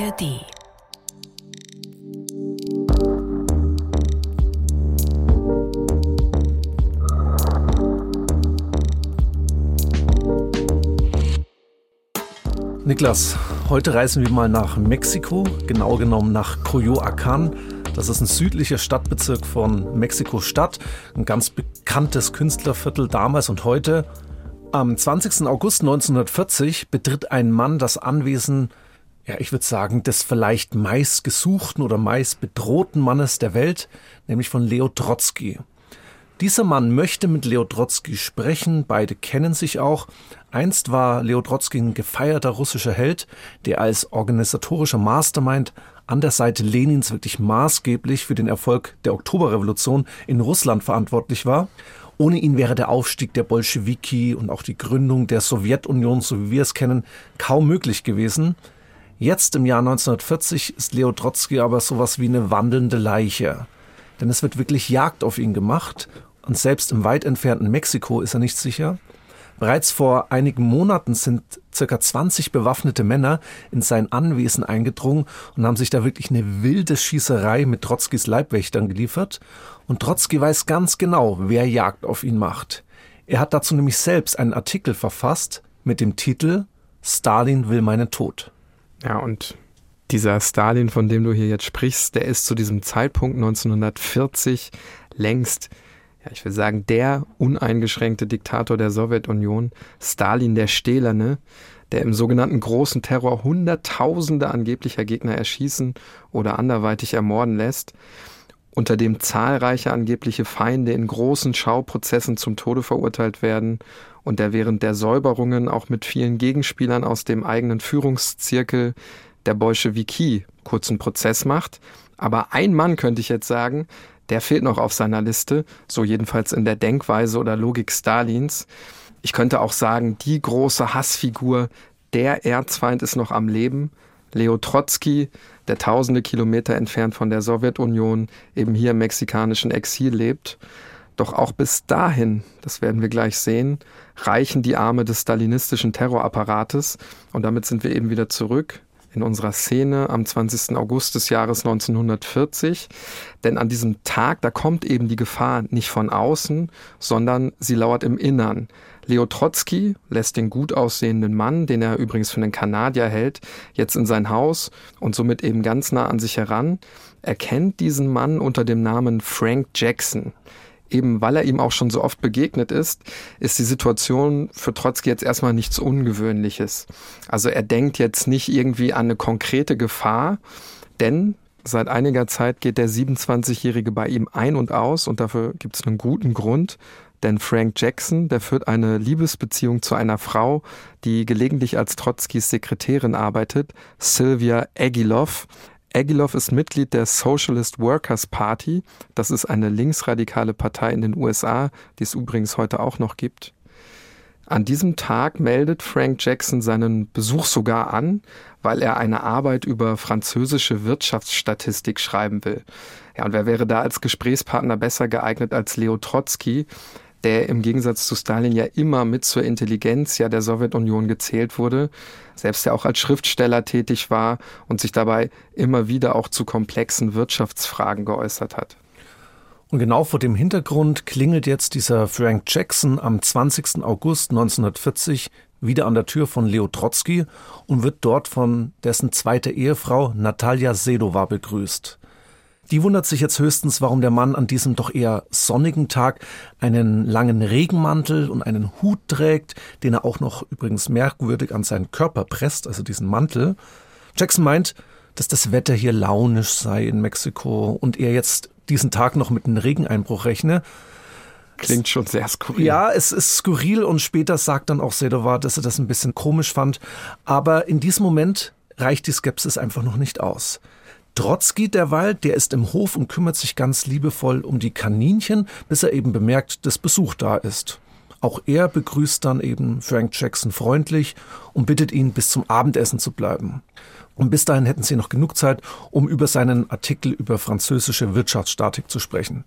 ARD. Niklas, heute reisen wir mal nach Mexiko, genau genommen nach Coyoacán. Das ist ein südlicher Stadtbezirk von Mexiko-Stadt, ein ganz bekanntes Künstlerviertel damals und heute. Am 20. August 1940 betritt ein Mann das Anwesen, ja, ich würde sagen, des vielleicht meist gesuchten oder meist bedrohten Mannes der Welt, nämlich von Leo Trotzki. Dieser Mann möchte mit Leo Trotzki sprechen, beide kennen sich auch. Einst war Leo Trotzki ein gefeierter russischer Held, der als organisatorischer Mastermind an der Seite Lenins wirklich maßgeblich für den Erfolg der Oktoberrevolution in Russland verantwortlich war. Ohne ihn wäre der Aufstieg der Bolschewiki und auch die Gründung der Sowjetunion, so wie wir es kennen, kaum möglich gewesen. Jetzt im Jahr 1940 ist Leo Trotzki aber sowas wie eine wandelnde Leiche. Denn es wird wirklich Jagd auf ihn gemacht und selbst im weit entfernten Mexiko ist er nicht sicher. Bereits vor einigen Monaten sind circa 20 bewaffnete Männer in sein Anwesen eingedrungen und haben sich da wirklich eine wilde Schießerei mit Trotzkis Leibwächtern geliefert. Und Trotzki weiß ganz genau, wer Jagd auf ihn macht. Er hat dazu nämlich selbst einen Artikel verfasst mit dem Titel Stalin will meinen Tod. Ja, und dieser Stalin, von dem du hier jetzt sprichst, der ist zu diesem Zeitpunkt 1940 längst ja, ich will sagen, der uneingeschränkte Diktator der Sowjetunion, Stalin der Stählerne, der im sogenannten großen Terror Hunderttausende angeblicher Gegner erschießen oder anderweitig ermorden lässt, unter dem zahlreiche angebliche Feinde in großen Schauprozessen zum Tode verurteilt werden und der während der Säuberungen auch mit vielen Gegenspielern aus dem eigenen Führungszirkel der Bolschewiki kurzen Prozess macht. Aber ein Mann könnte ich jetzt sagen, der fehlt noch auf seiner Liste, so jedenfalls in der Denkweise oder Logik Stalins. Ich könnte auch sagen, die große Hassfigur, der Erzfeind ist noch am Leben. Leo Trotzki, der tausende Kilometer entfernt von der Sowjetunion eben hier im mexikanischen Exil lebt. Doch auch bis dahin, das werden wir gleich sehen, reichen die Arme des stalinistischen Terrorapparates. Und damit sind wir eben wieder zurück in unserer Szene am 20. August des Jahres 1940. Denn an diesem Tag, da kommt eben die Gefahr nicht von außen, sondern sie lauert im Innern. Leo Trotzki lässt den gut aussehenden Mann, den er übrigens für einen Kanadier hält, jetzt in sein Haus und somit eben ganz nah an sich heran. Er kennt diesen Mann unter dem Namen Frank Jackson eben weil er ihm auch schon so oft begegnet ist, ist die Situation für Trotzki jetzt erstmal nichts Ungewöhnliches. Also er denkt jetzt nicht irgendwie an eine konkrete Gefahr, denn seit einiger Zeit geht der 27-Jährige bei ihm ein und aus und dafür gibt es einen guten Grund. Denn Frank Jackson, der führt eine Liebesbeziehung zu einer Frau, die gelegentlich als Trotzkis Sekretärin arbeitet, Sylvia Agilov. Agilov ist Mitglied der Socialist Workers Party. Das ist eine linksradikale Partei in den USA, die es übrigens heute auch noch gibt. An diesem Tag meldet Frank Jackson seinen Besuch sogar an, weil er eine Arbeit über französische Wirtschaftsstatistik schreiben will. Ja, und wer wäre da als Gesprächspartner besser geeignet als Leo Trotzki, der im Gegensatz zu Stalin ja immer mit zur Intelligenz ja der Sowjetunion gezählt wurde, selbst ja auch als Schriftsteller tätig war und sich dabei immer wieder auch zu komplexen Wirtschaftsfragen geäußert hat. Und genau vor dem Hintergrund klingelt jetzt dieser Frank Jackson am 20. August 1940 wieder an der Tür von Leo Trotzki und wird dort von dessen zweiter Ehefrau Natalia Sedova begrüßt. Die wundert sich jetzt höchstens, warum der Mann an diesem doch eher sonnigen Tag einen langen Regenmantel und einen Hut trägt, den er auch noch übrigens merkwürdig an seinen Körper presst, also diesen Mantel. Jackson meint, dass das Wetter hier launisch sei in Mexiko und er jetzt diesen Tag noch mit einem Regeneinbruch rechne. Klingt schon sehr skurril. Ja, es ist skurril und später sagt dann auch Sedova, dass er das ein bisschen komisch fand. Aber in diesem Moment reicht die Skepsis einfach noch nicht aus. Trotzki derweil, der ist im Hof und kümmert sich ganz liebevoll um die Kaninchen, bis er eben bemerkt, dass Besuch da ist. Auch er begrüßt dann eben Frank Jackson freundlich und bittet ihn, bis zum Abendessen zu bleiben. Und bis dahin hätten sie noch genug Zeit, um über seinen Artikel über französische Wirtschaftsstatik zu sprechen.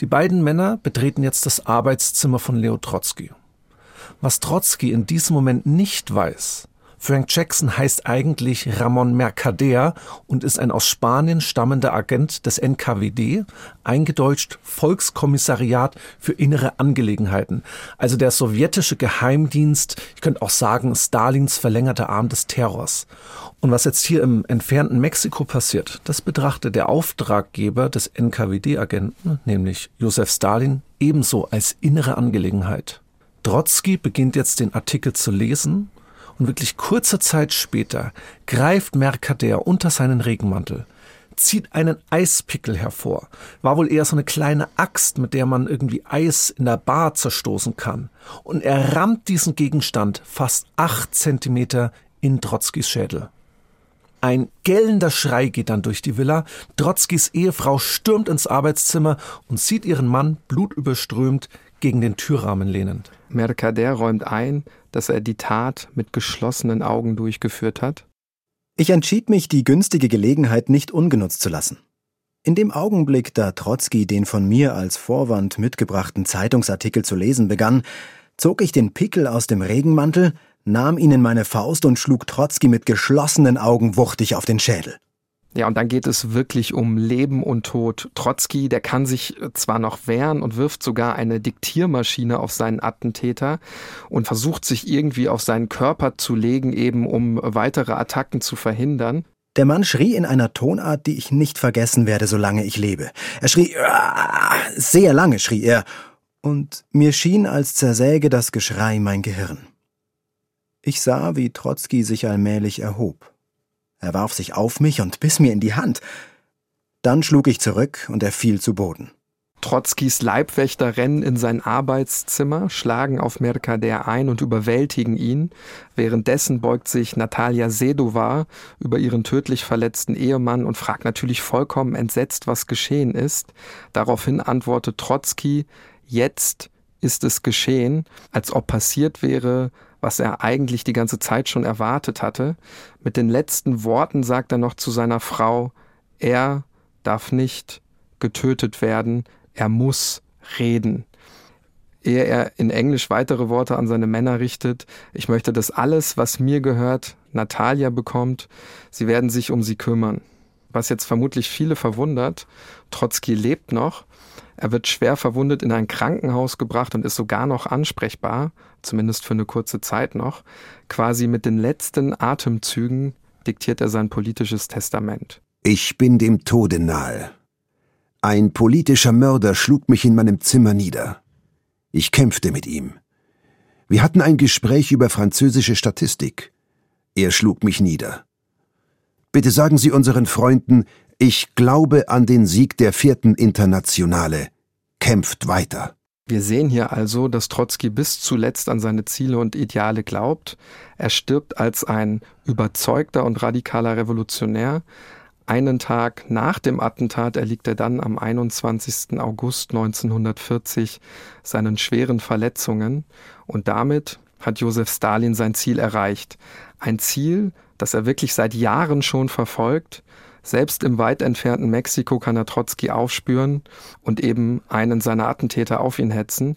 Die beiden Männer betreten jetzt das Arbeitszimmer von Leo Trotzki. Was Trotzki in diesem Moment nicht weiß, Frank Jackson heißt eigentlich Ramon Mercader und ist ein aus Spanien stammender Agent des NKWD, eingedeutscht Volkskommissariat für innere Angelegenheiten, also der sowjetische Geheimdienst, ich könnte auch sagen Stalins verlängerter Arm des Terrors. Und was jetzt hier im entfernten Mexiko passiert, das betrachtet der Auftraggeber des NKWD-Agenten, nämlich Josef Stalin, ebenso als innere Angelegenheit. Trotzki beginnt jetzt den Artikel zu lesen und wirklich kurze Zeit später greift Mercader unter seinen Regenmantel, zieht einen Eispickel hervor. War wohl eher so eine kleine Axt, mit der man irgendwie Eis in der Bar zerstoßen kann. Und er rammt diesen Gegenstand fast acht Zentimeter in Trotzkis Schädel. Ein gellender Schrei geht dann durch die Villa. Trotzkis Ehefrau stürmt ins Arbeitszimmer und sieht ihren Mann blutüberströmt gegen den Türrahmen lehnend. Mercader räumt ein, dass er die Tat mit geschlossenen Augen durchgeführt hat. Ich entschied mich, die günstige Gelegenheit nicht ungenutzt zu lassen. In dem Augenblick, da Trotzki den von mir als Vorwand mitgebrachten Zeitungsartikel zu lesen begann, zog ich den Pickel aus dem Regenmantel, nahm ihn in meine Faust und schlug Trotzki mit geschlossenen Augen wuchtig auf den Schädel. Ja, und dann geht es wirklich um Leben und Tod. Trotzki, der kann sich zwar noch wehren und wirft sogar eine Diktiermaschine auf seinen Attentäter und versucht sich irgendwie auf seinen Körper zu legen, eben um weitere Attacken zu verhindern. Der Mann schrie in einer Tonart, die ich nicht vergessen werde, solange ich lebe. Er schrie, sehr lange schrie er, und mir schien, als zersäge das Geschrei mein Gehirn. Ich sah, wie Trotzki sich allmählich erhob. Er warf sich auf mich und biss mir in die Hand. Dann schlug ich zurück und er fiel zu Boden. Trotzkis Leibwächter rennen in sein Arbeitszimmer, schlagen auf Mercader ein und überwältigen ihn. Währenddessen beugt sich Natalia Sedova über ihren tödlich verletzten Ehemann und fragt natürlich vollkommen entsetzt, was geschehen ist. Daraufhin antwortet Trotzki, jetzt ist es geschehen, als ob passiert wäre, was er eigentlich die ganze Zeit schon erwartet hatte. Mit den letzten Worten sagt er noch zu seiner Frau, er darf nicht getötet werden, er muss reden. Ehe er in Englisch weitere Worte an seine Männer richtet, ich möchte, dass alles, was mir gehört, Natalia bekommt, sie werden sich um sie kümmern. Was jetzt vermutlich viele verwundert, Trotzki lebt noch, er wird schwer verwundet in ein Krankenhaus gebracht und ist sogar noch ansprechbar, zumindest für eine kurze Zeit noch. Quasi mit den letzten Atemzügen diktiert er sein politisches Testament. Ich bin dem Tode nahe. Ein politischer Mörder schlug mich in meinem Zimmer nieder. Ich kämpfte mit ihm. Wir hatten ein Gespräch über französische Statistik. Er schlug mich nieder. Bitte sagen Sie unseren Freunden, ich glaube an den Sieg der vierten Internationale. Kämpft weiter. Wir sehen hier also, dass Trotzki bis zuletzt an seine Ziele und Ideale glaubt. Er stirbt als ein überzeugter und radikaler Revolutionär. Einen Tag nach dem Attentat erliegt er dann am 21. August 1940 seinen schweren Verletzungen und damit hat Josef Stalin sein Ziel erreicht. Ein Ziel, das er wirklich seit Jahren schon verfolgt, selbst im weit entfernten Mexiko kann er Trotzki aufspüren und eben einen seiner Attentäter auf ihn hetzen.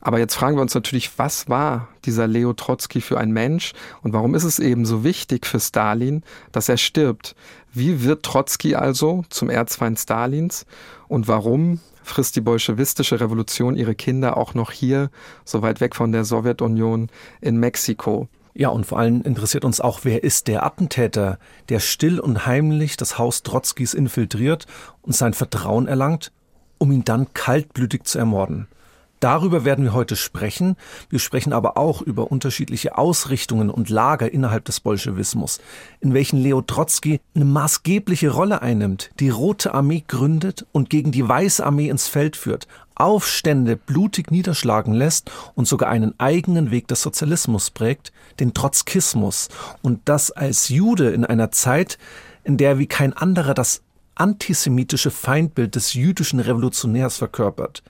Aber jetzt fragen wir uns natürlich, was war dieser Leo Trotzki für ein Mensch und warum ist es eben so wichtig für Stalin, dass er stirbt? Wie wird Trotzki also zum Erzfeind Stalins und warum frisst die bolschewistische Revolution ihre Kinder auch noch hier, so weit weg von der Sowjetunion, in Mexiko? Ja, und vor allem interessiert uns auch, wer ist der Attentäter, der still und heimlich das Haus Trotzkis infiltriert und sein Vertrauen erlangt, um ihn dann kaltblütig zu ermorden. Darüber werden wir heute sprechen. Wir sprechen aber auch über unterschiedliche Ausrichtungen und Lager innerhalb des Bolschewismus, in welchen Leo Trotzki eine maßgebliche Rolle einnimmt, die Rote Armee gründet und gegen die Weiße Armee ins Feld führt, Aufstände blutig niederschlagen lässt und sogar einen eigenen Weg des Sozialismus prägt, den Trotzkismus, und das als Jude in einer Zeit, in der wie kein anderer das antisemitische Feindbild des jüdischen Revolutionärs verkörpert.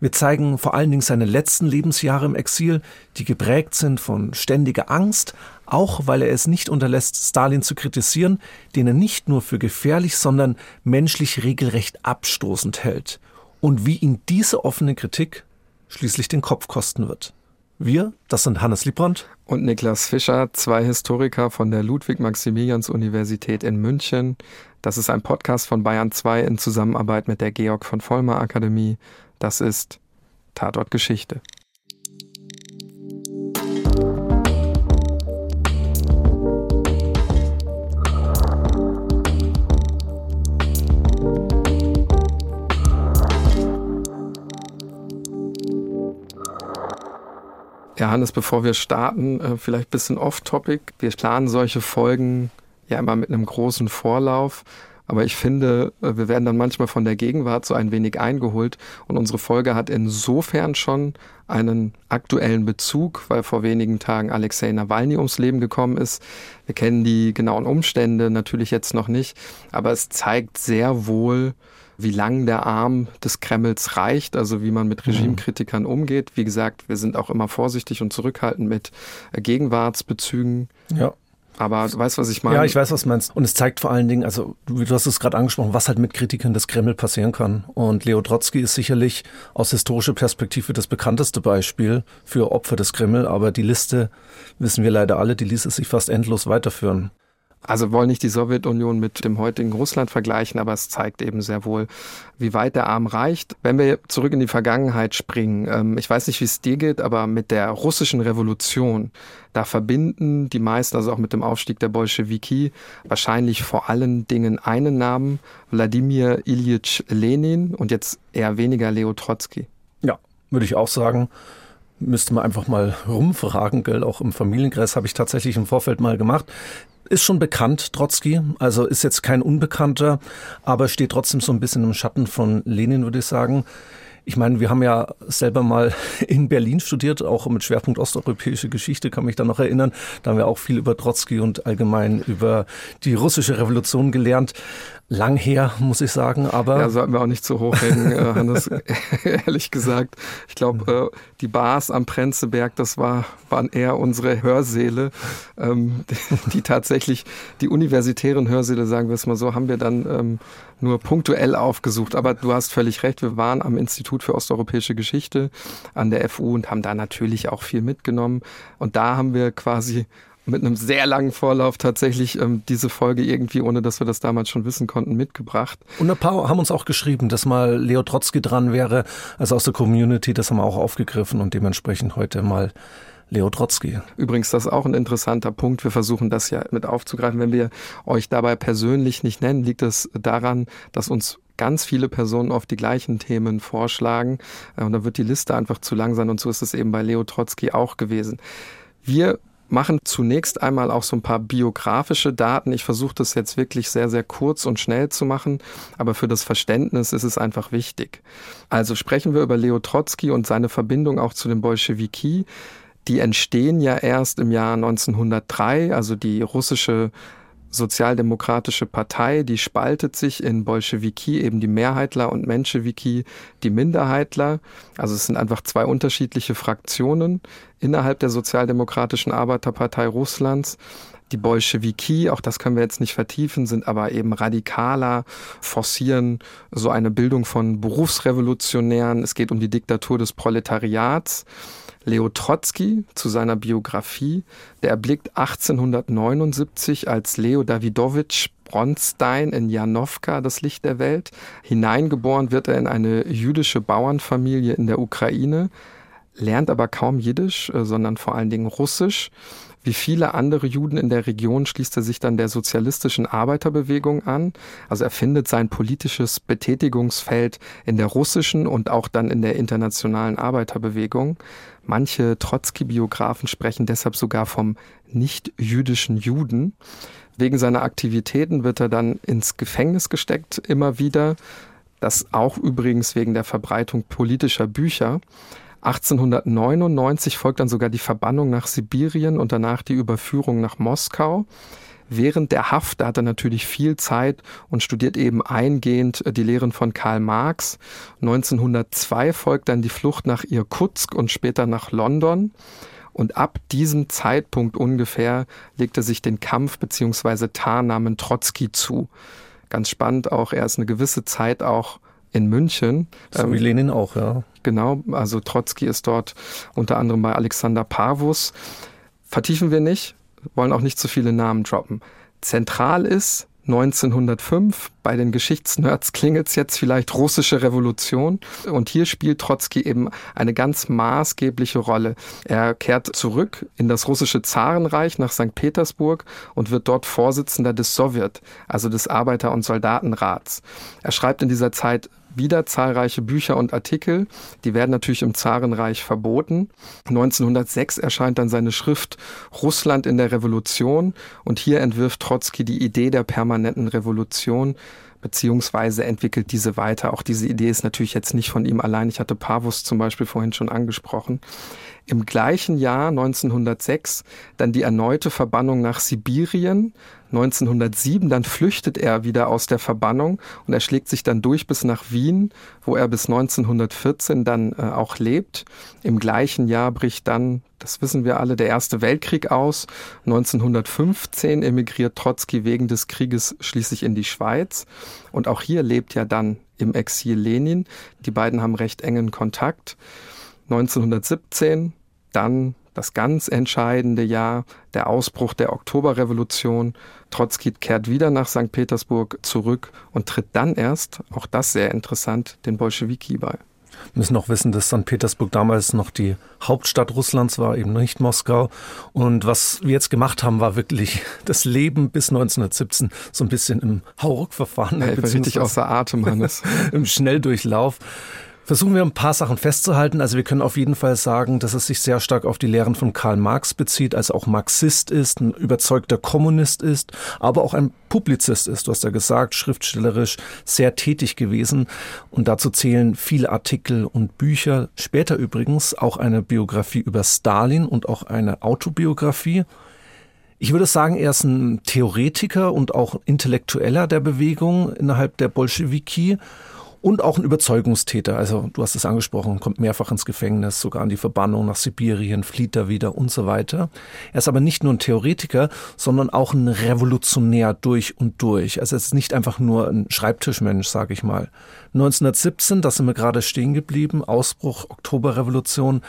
Wir zeigen vor allen Dingen seine letzten Lebensjahre im Exil, die geprägt sind von ständiger Angst, auch weil er es nicht unterlässt, Stalin zu kritisieren, den er nicht nur für gefährlich, sondern menschlich regelrecht abstoßend hält. Und wie ihn diese offene Kritik schließlich den Kopf kosten wird. Wir, das sind Hannes Liebrandt und Niklas Fischer, zwei Historiker von der Ludwig-Maximilians-Universität in München. Das ist ein Podcast von Bayern 2 in Zusammenarbeit mit der Georg von Vollmer Akademie. Das ist Tatort Geschichte. Ja, Hannes, bevor wir starten, äh, vielleicht ein bisschen off-topic. Wir planen solche Folgen ja immer mit einem großen Vorlauf. Aber ich finde, äh, wir werden dann manchmal von der Gegenwart so ein wenig eingeholt. Und unsere Folge hat insofern schon einen aktuellen Bezug, weil vor wenigen Tagen Alexei Nawalny ums Leben gekommen ist. Wir kennen die genauen Umstände natürlich jetzt noch nicht. Aber es zeigt sehr wohl, wie lang der Arm des Kremls reicht, also wie man mit mhm. Regimekritikern umgeht. Wie gesagt, wir sind auch immer vorsichtig und zurückhaltend mit äh, Gegenwartsbezügen. Ja. Aber du weißt, was ich meine. Ja, ich weiß, was du meinst. Und es zeigt vor allen Dingen, also du, du hast es gerade angesprochen, was halt mit Kritikern des Kreml passieren kann. Und Leo Trotsky ist sicherlich aus historischer Perspektive das bekannteste Beispiel für Opfer des Kreml. Aber die Liste, wissen wir leider alle, die ließe sich fast endlos weiterführen. Also wollen nicht die Sowjetunion mit dem heutigen Russland vergleichen, aber es zeigt eben sehr wohl, wie weit der Arm reicht. Wenn wir zurück in die Vergangenheit springen, ähm, ich weiß nicht, wie es dir geht, aber mit der russischen Revolution, da verbinden die meisten, also auch mit dem Aufstieg der Bolschewiki, wahrscheinlich vor allen Dingen einen Namen, Wladimir Ilyich Lenin und jetzt eher weniger Leo Trotsky. Ja, würde ich auch sagen müsste man einfach mal rumfragen, gell? Auch im Familienkreis habe ich tatsächlich im Vorfeld mal gemacht ist schon bekannt, Trotzki, also ist jetzt kein Unbekannter, aber steht trotzdem so ein bisschen im Schatten von Lenin, würde ich sagen. Ich meine, wir haben ja selber mal in Berlin studiert, auch mit Schwerpunkt osteuropäische Geschichte, kann mich da noch erinnern. Da haben wir auch viel über Trotzki und allgemein über die russische Revolution gelernt lang her, muss ich sagen, aber. Ja, sollten wir auch nicht zu hoch hängen, äh, Hannes, ehrlich gesagt. Ich glaube, äh, die Bars am Prenzeberg, das war, waren eher unsere Hörsäle, ähm, die, tatsächlich, die universitären Hörsäle, sagen wir es mal so, haben wir dann ähm, nur punktuell aufgesucht. Aber du hast völlig recht, wir waren am Institut für osteuropäische Geschichte an der FU und haben da natürlich auch viel mitgenommen. Und da haben wir quasi mit einem sehr langen Vorlauf tatsächlich ähm, diese Folge irgendwie, ohne dass wir das damals schon wissen konnten, mitgebracht. Und ein paar haben uns auch geschrieben, dass mal Leo Trotzki dran wäre, also aus der Community, das haben wir auch aufgegriffen und dementsprechend heute mal Leo Trotzki. Übrigens, das ist auch ein interessanter Punkt. Wir versuchen das ja mit aufzugreifen. Wenn wir euch dabei persönlich nicht nennen, liegt es daran, dass uns ganz viele Personen oft die gleichen Themen vorschlagen. Äh, und dann wird die Liste einfach zu lang sein. Und so ist es eben bei Leo Trotzki auch gewesen. Wir machen zunächst einmal auch so ein paar biografische Daten. Ich versuche das jetzt wirklich sehr, sehr kurz und schnell zu machen, aber für das Verständnis ist es einfach wichtig. Also sprechen wir über Leo Trotzki und seine Verbindung auch zu den Bolschewiki. Die entstehen ja erst im Jahr 1903, also die russische Sozialdemokratische Partei, die spaltet sich in Bolschewiki, eben die Mehrheitler und Menschewiki, die Minderheitler. Also es sind einfach zwei unterschiedliche Fraktionen innerhalb der Sozialdemokratischen Arbeiterpartei Russlands. Die Bolschewiki, auch das können wir jetzt nicht vertiefen, sind aber eben radikaler, forcieren so eine Bildung von Berufsrevolutionären. Es geht um die Diktatur des Proletariats. Leo Trotzki zu seiner Biografie, der erblickt 1879 als Leo Davidowitsch Bronstein in Janowka das Licht der Welt. Hineingeboren wird er in eine jüdische Bauernfamilie in der Ukraine, lernt aber kaum Jiddisch, äh, sondern vor allen Dingen Russisch wie viele andere Juden in der Region schließt er sich dann der sozialistischen Arbeiterbewegung an. Also er findet sein politisches Betätigungsfeld in der russischen und auch dann in der internationalen Arbeiterbewegung. Manche Trotzki-Biografen sprechen deshalb sogar vom nicht-jüdischen Juden. Wegen seiner Aktivitäten wird er dann ins Gefängnis gesteckt, immer wieder. Das auch übrigens wegen der Verbreitung politischer Bücher. 1899 folgt dann sogar die Verbannung nach Sibirien und danach die Überführung nach Moskau. Während der Haft, da hat er natürlich viel Zeit und studiert eben eingehend äh, die Lehren von Karl Marx. 1902 folgt dann die Flucht nach Irkutsk und später nach London. Und ab diesem Zeitpunkt ungefähr legt er sich den Kampf bzw. Tarnamen Trotzki zu. Ganz spannend auch, er ist eine gewisse Zeit auch in München. So ähm, wie Lenin auch, ja. Genau, also Trotzki ist dort unter anderem bei Alexander Parvus. Vertiefen wir nicht, wollen auch nicht zu viele Namen droppen. Zentral ist 1905. Bei den Geschichtsnerds klingelt es jetzt vielleicht russische Revolution. Und hier spielt Trotzki eben eine ganz maßgebliche Rolle. Er kehrt zurück in das russische Zarenreich nach St. Petersburg und wird dort Vorsitzender des Sowjet, also des Arbeiter- und Soldatenrats. Er schreibt in dieser Zeit wieder zahlreiche Bücher und Artikel. Die werden natürlich im Zarenreich verboten. 1906 erscheint dann seine Schrift Russland in der Revolution und hier entwirft Trotzki die Idee der permanenten Revolution beziehungsweise entwickelt diese weiter. Auch diese Idee ist natürlich jetzt nicht von ihm allein. Ich hatte Pavus zum Beispiel vorhin schon angesprochen. Im gleichen Jahr 1906 dann die erneute Verbannung nach Sibirien 1907, dann flüchtet er wieder aus der Verbannung und er schlägt sich dann durch bis nach Wien, wo er bis 1914 dann äh, auch lebt. Im gleichen Jahr bricht dann, das wissen wir alle, der Erste Weltkrieg aus. 1915 emigriert Trotzki wegen des Krieges schließlich in die Schweiz und auch hier lebt ja dann im Exil Lenin. Die beiden haben recht engen Kontakt. 1917 dann das ganz entscheidende Jahr, der Ausbruch der Oktoberrevolution. Trotzki kehrt wieder nach St. Petersburg zurück und tritt dann erst, auch das sehr interessant, den Bolschewiki bei. Wir müssen auch wissen, dass St. Petersburg damals noch die Hauptstadt Russlands war, eben nicht Moskau. Und was wir jetzt gemacht haben, war wirklich das Leben bis 1917 so ein bisschen im Hauruck-Verfahren. Ja, ich richtig außer Atem, Hannes. Im Schnelldurchlauf. Versuchen wir ein paar Sachen festzuhalten. Also wir können auf jeden Fall sagen, dass es sich sehr stark auf die Lehren von Karl Marx bezieht, also auch Marxist ist, ein überzeugter Kommunist ist, aber auch ein Publizist ist. Du hast ja gesagt, schriftstellerisch sehr tätig gewesen. Und dazu zählen viele Artikel und Bücher. Später übrigens auch eine Biografie über Stalin und auch eine Autobiografie. Ich würde sagen, er ist ein Theoretiker und auch Intellektueller der Bewegung innerhalb der Bolschewiki und auch ein Überzeugungstäter. Also du hast es angesprochen, kommt mehrfach ins Gefängnis, sogar an die Verbannung nach Sibirien, flieht da wieder und so weiter. Er ist aber nicht nur ein Theoretiker, sondern auch ein Revolutionär durch und durch. Also er ist nicht einfach nur ein Schreibtischmensch, sage ich mal. 1917, da sind wir gerade stehen geblieben, Ausbruch Oktoberrevolution.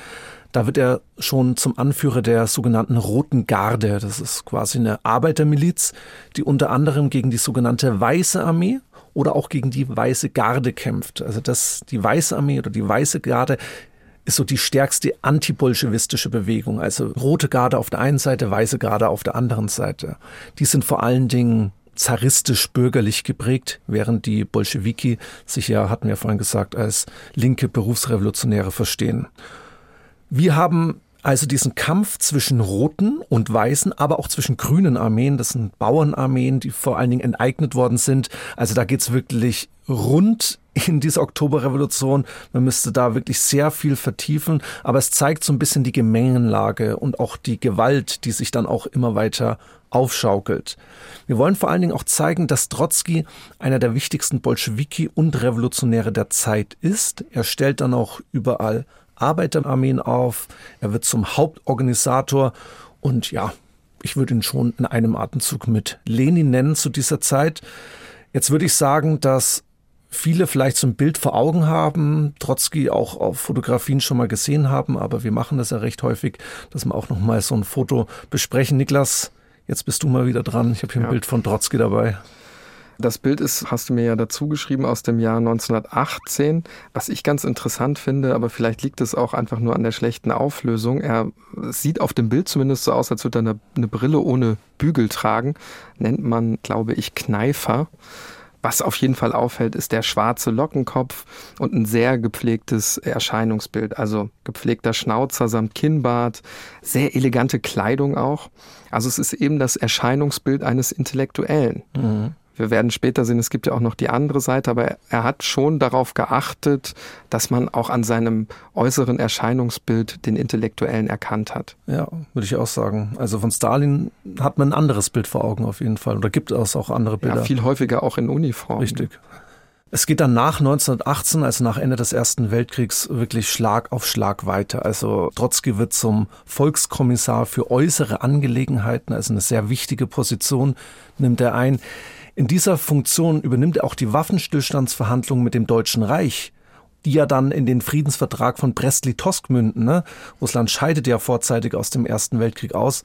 Da wird er schon zum Anführer der sogenannten Roten Garde. Das ist quasi eine Arbeitermiliz, die unter anderem gegen die sogenannte Weiße Armee, oder auch gegen die Weiße Garde kämpft. Also das, die Weiße Armee oder die Weiße Garde ist so die stärkste antibolschewistische Bewegung. Also Rote Garde auf der einen Seite, Weiße Garde auf der anderen Seite. Die sind vor allen Dingen zaristisch-bürgerlich geprägt, während die Bolschewiki sich ja, hatten wir vorhin gesagt, als linke Berufsrevolutionäre verstehen. Wir haben also diesen Kampf zwischen roten und weißen, aber auch zwischen grünen Armeen, das sind Bauernarmeen, die vor allen Dingen enteignet worden sind. Also da geht's wirklich rund in dieser Oktoberrevolution. Man müsste da wirklich sehr viel vertiefen, aber es zeigt so ein bisschen die Gemengenlage und auch die Gewalt, die sich dann auch immer weiter aufschaukelt. Wir wollen vor allen Dingen auch zeigen, dass Trotzki einer der wichtigsten Bolschewiki und Revolutionäre der Zeit ist. Er stellt dann auch überall Arbeiterarmeen auf. Er wird zum Hauptorganisator und ja, ich würde ihn schon in einem Atemzug mit Lenin nennen zu dieser Zeit. Jetzt würde ich sagen, dass viele vielleicht so ein Bild vor Augen haben, Trotzki auch auf Fotografien schon mal gesehen haben, aber wir machen das ja recht häufig, dass wir auch noch mal so ein Foto besprechen. Niklas, jetzt bist du mal wieder dran. Ich habe hier ein Bild von Trotzki dabei. Das Bild ist, hast du mir ja dazu geschrieben, aus dem Jahr 1918. Was ich ganz interessant finde, aber vielleicht liegt es auch einfach nur an der schlechten Auflösung. Er sieht auf dem Bild zumindest so aus, als würde er eine, eine Brille ohne Bügel tragen. Nennt man, glaube ich, Kneifer. Was auf jeden Fall auffällt, ist der schwarze Lockenkopf und ein sehr gepflegtes Erscheinungsbild. Also gepflegter Schnauzer samt Kinnbart, sehr elegante Kleidung auch. Also es ist eben das Erscheinungsbild eines Intellektuellen. Mhm. Wir werden später sehen, es gibt ja auch noch die andere Seite, aber er hat schon darauf geachtet, dass man auch an seinem äußeren Erscheinungsbild den Intellektuellen erkannt hat. Ja, würde ich auch sagen. Also von Stalin hat man ein anderes Bild vor Augen auf jeden Fall. Oder gibt es auch andere Bilder? Ja, viel häufiger auch in Uniform. Richtig. Es geht dann nach 1918, also nach Ende des Ersten Weltkriegs, wirklich Schlag auf Schlag weiter. Also Trotzki wird zum Volkskommissar für äußere Angelegenheiten, also eine sehr wichtige Position nimmt er ein. In dieser Funktion übernimmt er auch die Waffenstillstandsverhandlungen mit dem Deutschen Reich, die ja dann in den Friedensvertrag von Brest-Litovsk münden. Ne? Russland scheidet ja vorzeitig aus dem Ersten Weltkrieg aus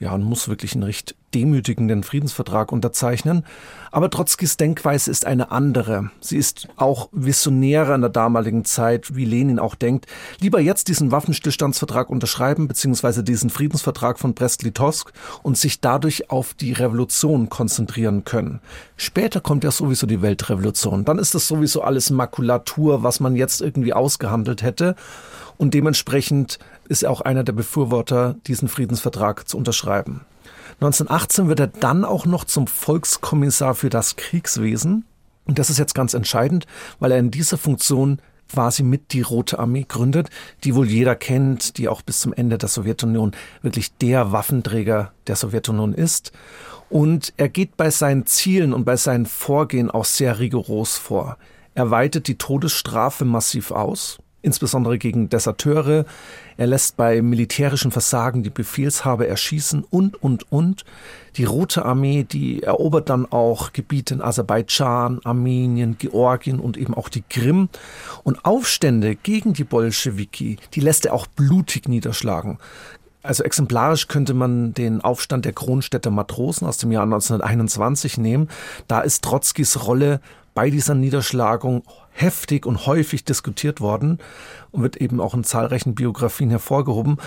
ja, und muss wirklich einen recht demütigenden Friedensvertrag unterzeichnen. Aber Trotzkis Denkweise ist eine andere. Sie ist auch visionärer in der damaligen Zeit, wie Lenin auch denkt. Lieber jetzt diesen Waffenstillstandsvertrag unterschreiben, beziehungsweise diesen Friedensvertrag von Brest-Litovsk und sich dadurch auf die Revolution konzentrieren können. Später kommt ja sowieso die Weltrevolution. Dann ist das sowieso alles Makulatur, was man jetzt irgendwie ausgehandelt hätte. Und dementsprechend ist auch einer der Befürworter, diesen Friedensvertrag zu unterschreiben. 1918 wird er dann auch noch zum Volkskommissar für das Kriegswesen. Und das ist jetzt ganz entscheidend, weil er in dieser Funktion quasi mit die Rote Armee gründet, die wohl jeder kennt, die auch bis zum Ende der Sowjetunion wirklich der Waffenträger der Sowjetunion ist. Und er geht bei seinen Zielen und bei seinen Vorgehen auch sehr rigoros vor. Er weitet die Todesstrafe massiv aus insbesondere gegen Deserteure. Er lässt bei militärischen Versagen die Befehlshaber erschießen und, und, und. Die Rote Armee, die erobert dann auch Gebiete in Aserbaidschan, Armenien, Georgien und eben auch die Krim. Und Aufstände gegen die Bolschewiki, die lässt er auch blutig niederschlagen. Also exemplarisch könnte man den Aufstand der Kronstädter Matrosen aus dem Jahr 1921 nehmen. Da ist Trotzkis Rolle bei dieser Niederschlagung heftig und häufig diskutiert worden und wird eben auch in zahlreichen Biografien hervorgehoben.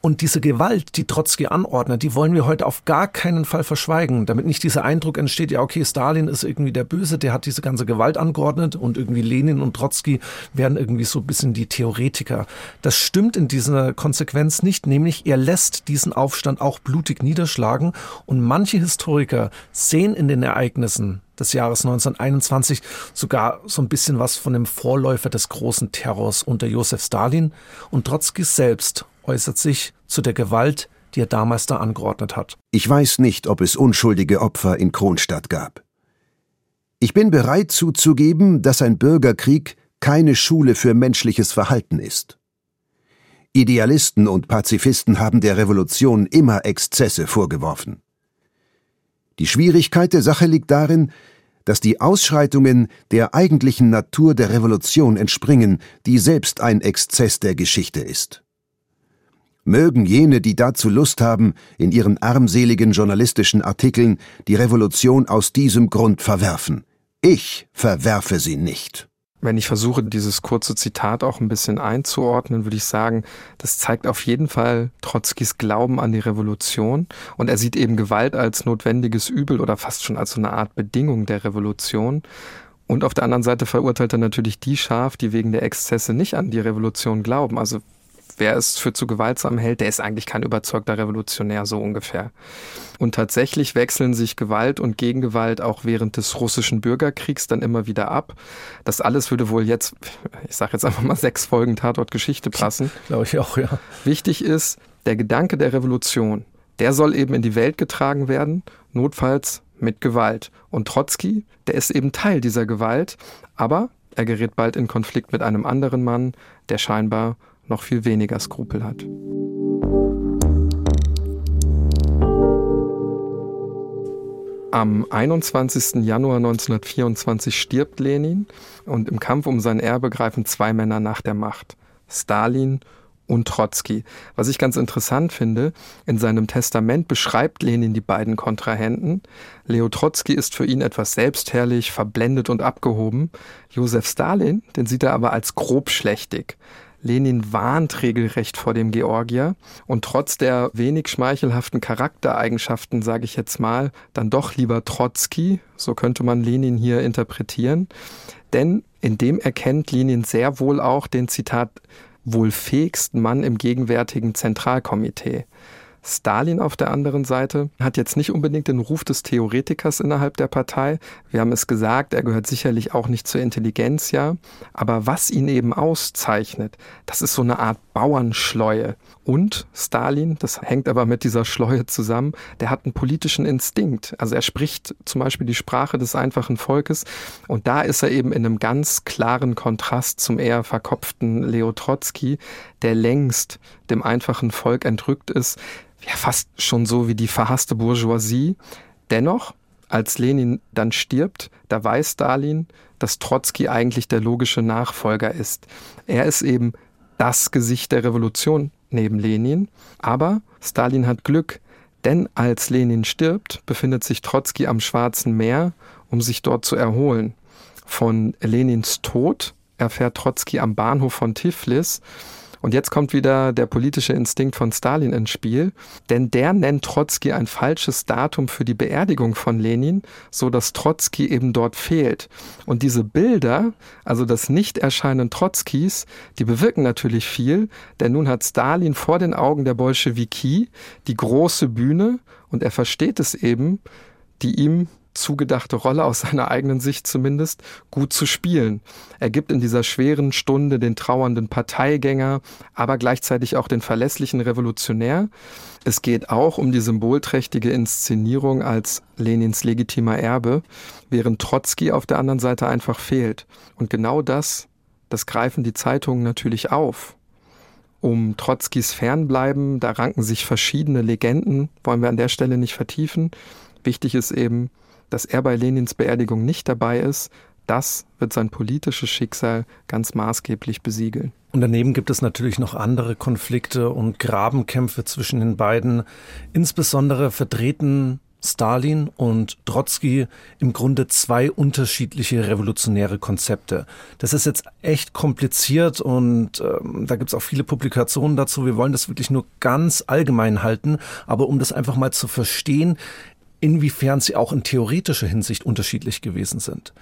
Und diese Gewalt, die Trotzki anordnet, die wollen wir heute auf gar keinen Fall verschweigen, damit nicht dieser Eindruck entsteht, ja okay, Stalin ist irgendwie der Böse, der hat diese ganze Gewalt angeordnet und irgendwie Lenin und Trotzki werden irgendwie so ein bisschen die Theoretiker. Das stimmt in dieser Konsequenz nicht, nämlich er lässt diesen Aufstand auch blutig niederschlagen und manche Historiker sehen in den Ereignissen des Jahres 1921 sogar so ein bisschen was von dem Vorläufer des großen Terrors unter Josef Stalin und Trotzki selbst äußert sich zu der Gewalt, die er damals da angeordnet hat. Ich weiß nicht, ob es unschuldige Opfer in Kronstadt gab. Ich bin bereit zuzugeben, dass ein Bürgerkrieg keine Schule für menschliches Verhalten ist. Idealisten und Pazifisten haben der Revolution immer Exzesse vorgeworfen. Die Schwierigkeit der Sache liegt darin, dass die Ausschreitungen der eigentlichen Natur der Revolution entspringen, die selbst ein Exzess der Geschichte ist. Mögen jene, die dazu Lust haben, in ihren armseligen journalistischen Artikeln die Revolution aus diesem Grund verwerfen. Ich verwerfe sie nicht. Wenn ich versuche, dieses kurze Zitat auch ein bisschen einzuordnen, würde ich sagen, das zeigt auf jeden Fall Trotzkis Glauben an die Revolution und er sieht eben Gewalt als notwendiges Übel oder fast schon als so eine Art Bedingung der Revolution. Und auf der anderen Seite verurteilt er natürlich die scharf, die wegen der Exzesse nicht an die Revolution glauben. Also wer es für zu gewaltsam hält, der ist eigentlich kein überzeugter Revolutionär, so ungefähr. Und tatsächlich wechseln sich Gewalt und Gegengewalt auch während des russischen Bürgerkriegs dann immer wieder ab. Das alles würde wohl jetzt, ich sage jetzt einfach mal sechs Folgen Tatort Geschichte passen. Glaube ich auch, ja. Wichtig ist, der Gedanke der Revolution, der soll eben in die Welt getragen werden, notfalls mit Gewalt. Und Trotzki, der ist eben Teil dieser Gewalt, aber er gerät bald in Konflikt mit einem anderen Mann, der scheinbar noch viel weniger Skrupel hat. Am 21. Januar 1924 stirbt Lenin und im Kampf um sein Erbe greifen zwei Männer nach der Macht. Stalin und Trotzki. Was ich ganz interessant finde, in seinem Testament beschreibt Lenin die beiden Kontrahenten. Leo Trotzki ist für ihn etwas selbstherrlich, verblendet und abgehoben. Josef Stalin, den sieht er aber als grobschlächtig. Lenin warnt regelrecht vor dem Georgier. Und trotz der wenig schmeichelhaften Charaktereigenschaften, sage ich jetzt mal, dann doch lieber Trotzki, so könnte man Lenin hier interpretieren, denn in dem erkennt Lenin sehr wohl auch den Zitat wohl fähigsten Mann im gegenwärtigen Zentralkomitee. Stalin auf der anderen Seite hat jetzt nicht unbedingt den Ruf des Theoretikers innerhalb der Partei. Wir haben es gesagt, er gehört sicherlich auch nicht zur Intelligenz, ja. Aber was ihn eben auszeichnet, das ist so eine Art Bauernschleue. Und Stalin, das hängt aber mit dieser Schleue zusammen, der hat einen politischen Instinkt. Also er spricht zum Beispiel die Sprache des einfachen Volkes und da ist er eben in einem ganz klaren Kontrast zum eher verkopften Leo Trotzki, der längst dem einfachen Volk entrückt ist, ja fast schon so wie die verhasste Bourgeoisie. Dennoch als Lenin dann stirbt, da weiß Stalin, dass Trotzki eigentlich der logische Nachfolger ist. Er ist eben das Gesicht der Revolution neben Lenin. Aber Stalin hat Glück, denn als Lenin stirbt, befindet sich Trotzki am Schwarzen Meer, um sich dort zu erholen. Von Lenins Tod erfährt Trotzki am Bahnhof von Tiflis und jetzt kommt wieder der politische Instinkt von Stalin ins Spiel, denn der nennt Trotzki ein falsches Datum für die Beerdigung von Lenin, so dass Trotzki eben dort fehlt. Und diese Bilder, also das Nichterscheinen Trotzkis, die bewirken natürlich viel, denn nun hat Stalin vor den Augen der Bolschewiki die große Bühne und er versteht es eben, die ihm zugedachte Rolle aus seiner eigenen Sicht zumindest gut zu spielen. Er gibt in dieser schweren Stunde den trauernden Parteigänger, aber gleichzeitig auch den verlässlichen Revolutionär. Es geht auch um die symbolträchtige Inszenierung als Lenins legitimer Erbe, während Trotzki auf der anderen Seite einfach fehlt. Und genau das, das greifen die Zeitungen natürlich auf. Um Trotzkis Fernbleiben, da ranken sich verschiedene Legenden, wollen wir an der Stelle nicht vertiefen. Wichtig ist eben, dass er bei Lenins Beerdigung nicht dabei ist, das wird sein politisches Schicksal ganz maßgeblich besiegeln. Und daneben gibt es natürlich noch andere Konflikte und Grabenkämpfe zwischen den beiden. Insbesondere vertreten Stalin und Trotzki im Grunde zwei unterschiedliche revolutionäre Konzepte. Das ist jetzt echt kompliziert und ähm, da gibt es auch viele Publikationen dazu. Wir wollen das wirklich nur ganz allgemein halten, aber um das einfach mal zu verstehen, inwiefern sie auch in theoretischer Hinsicht unterschiedlich gewesen sind.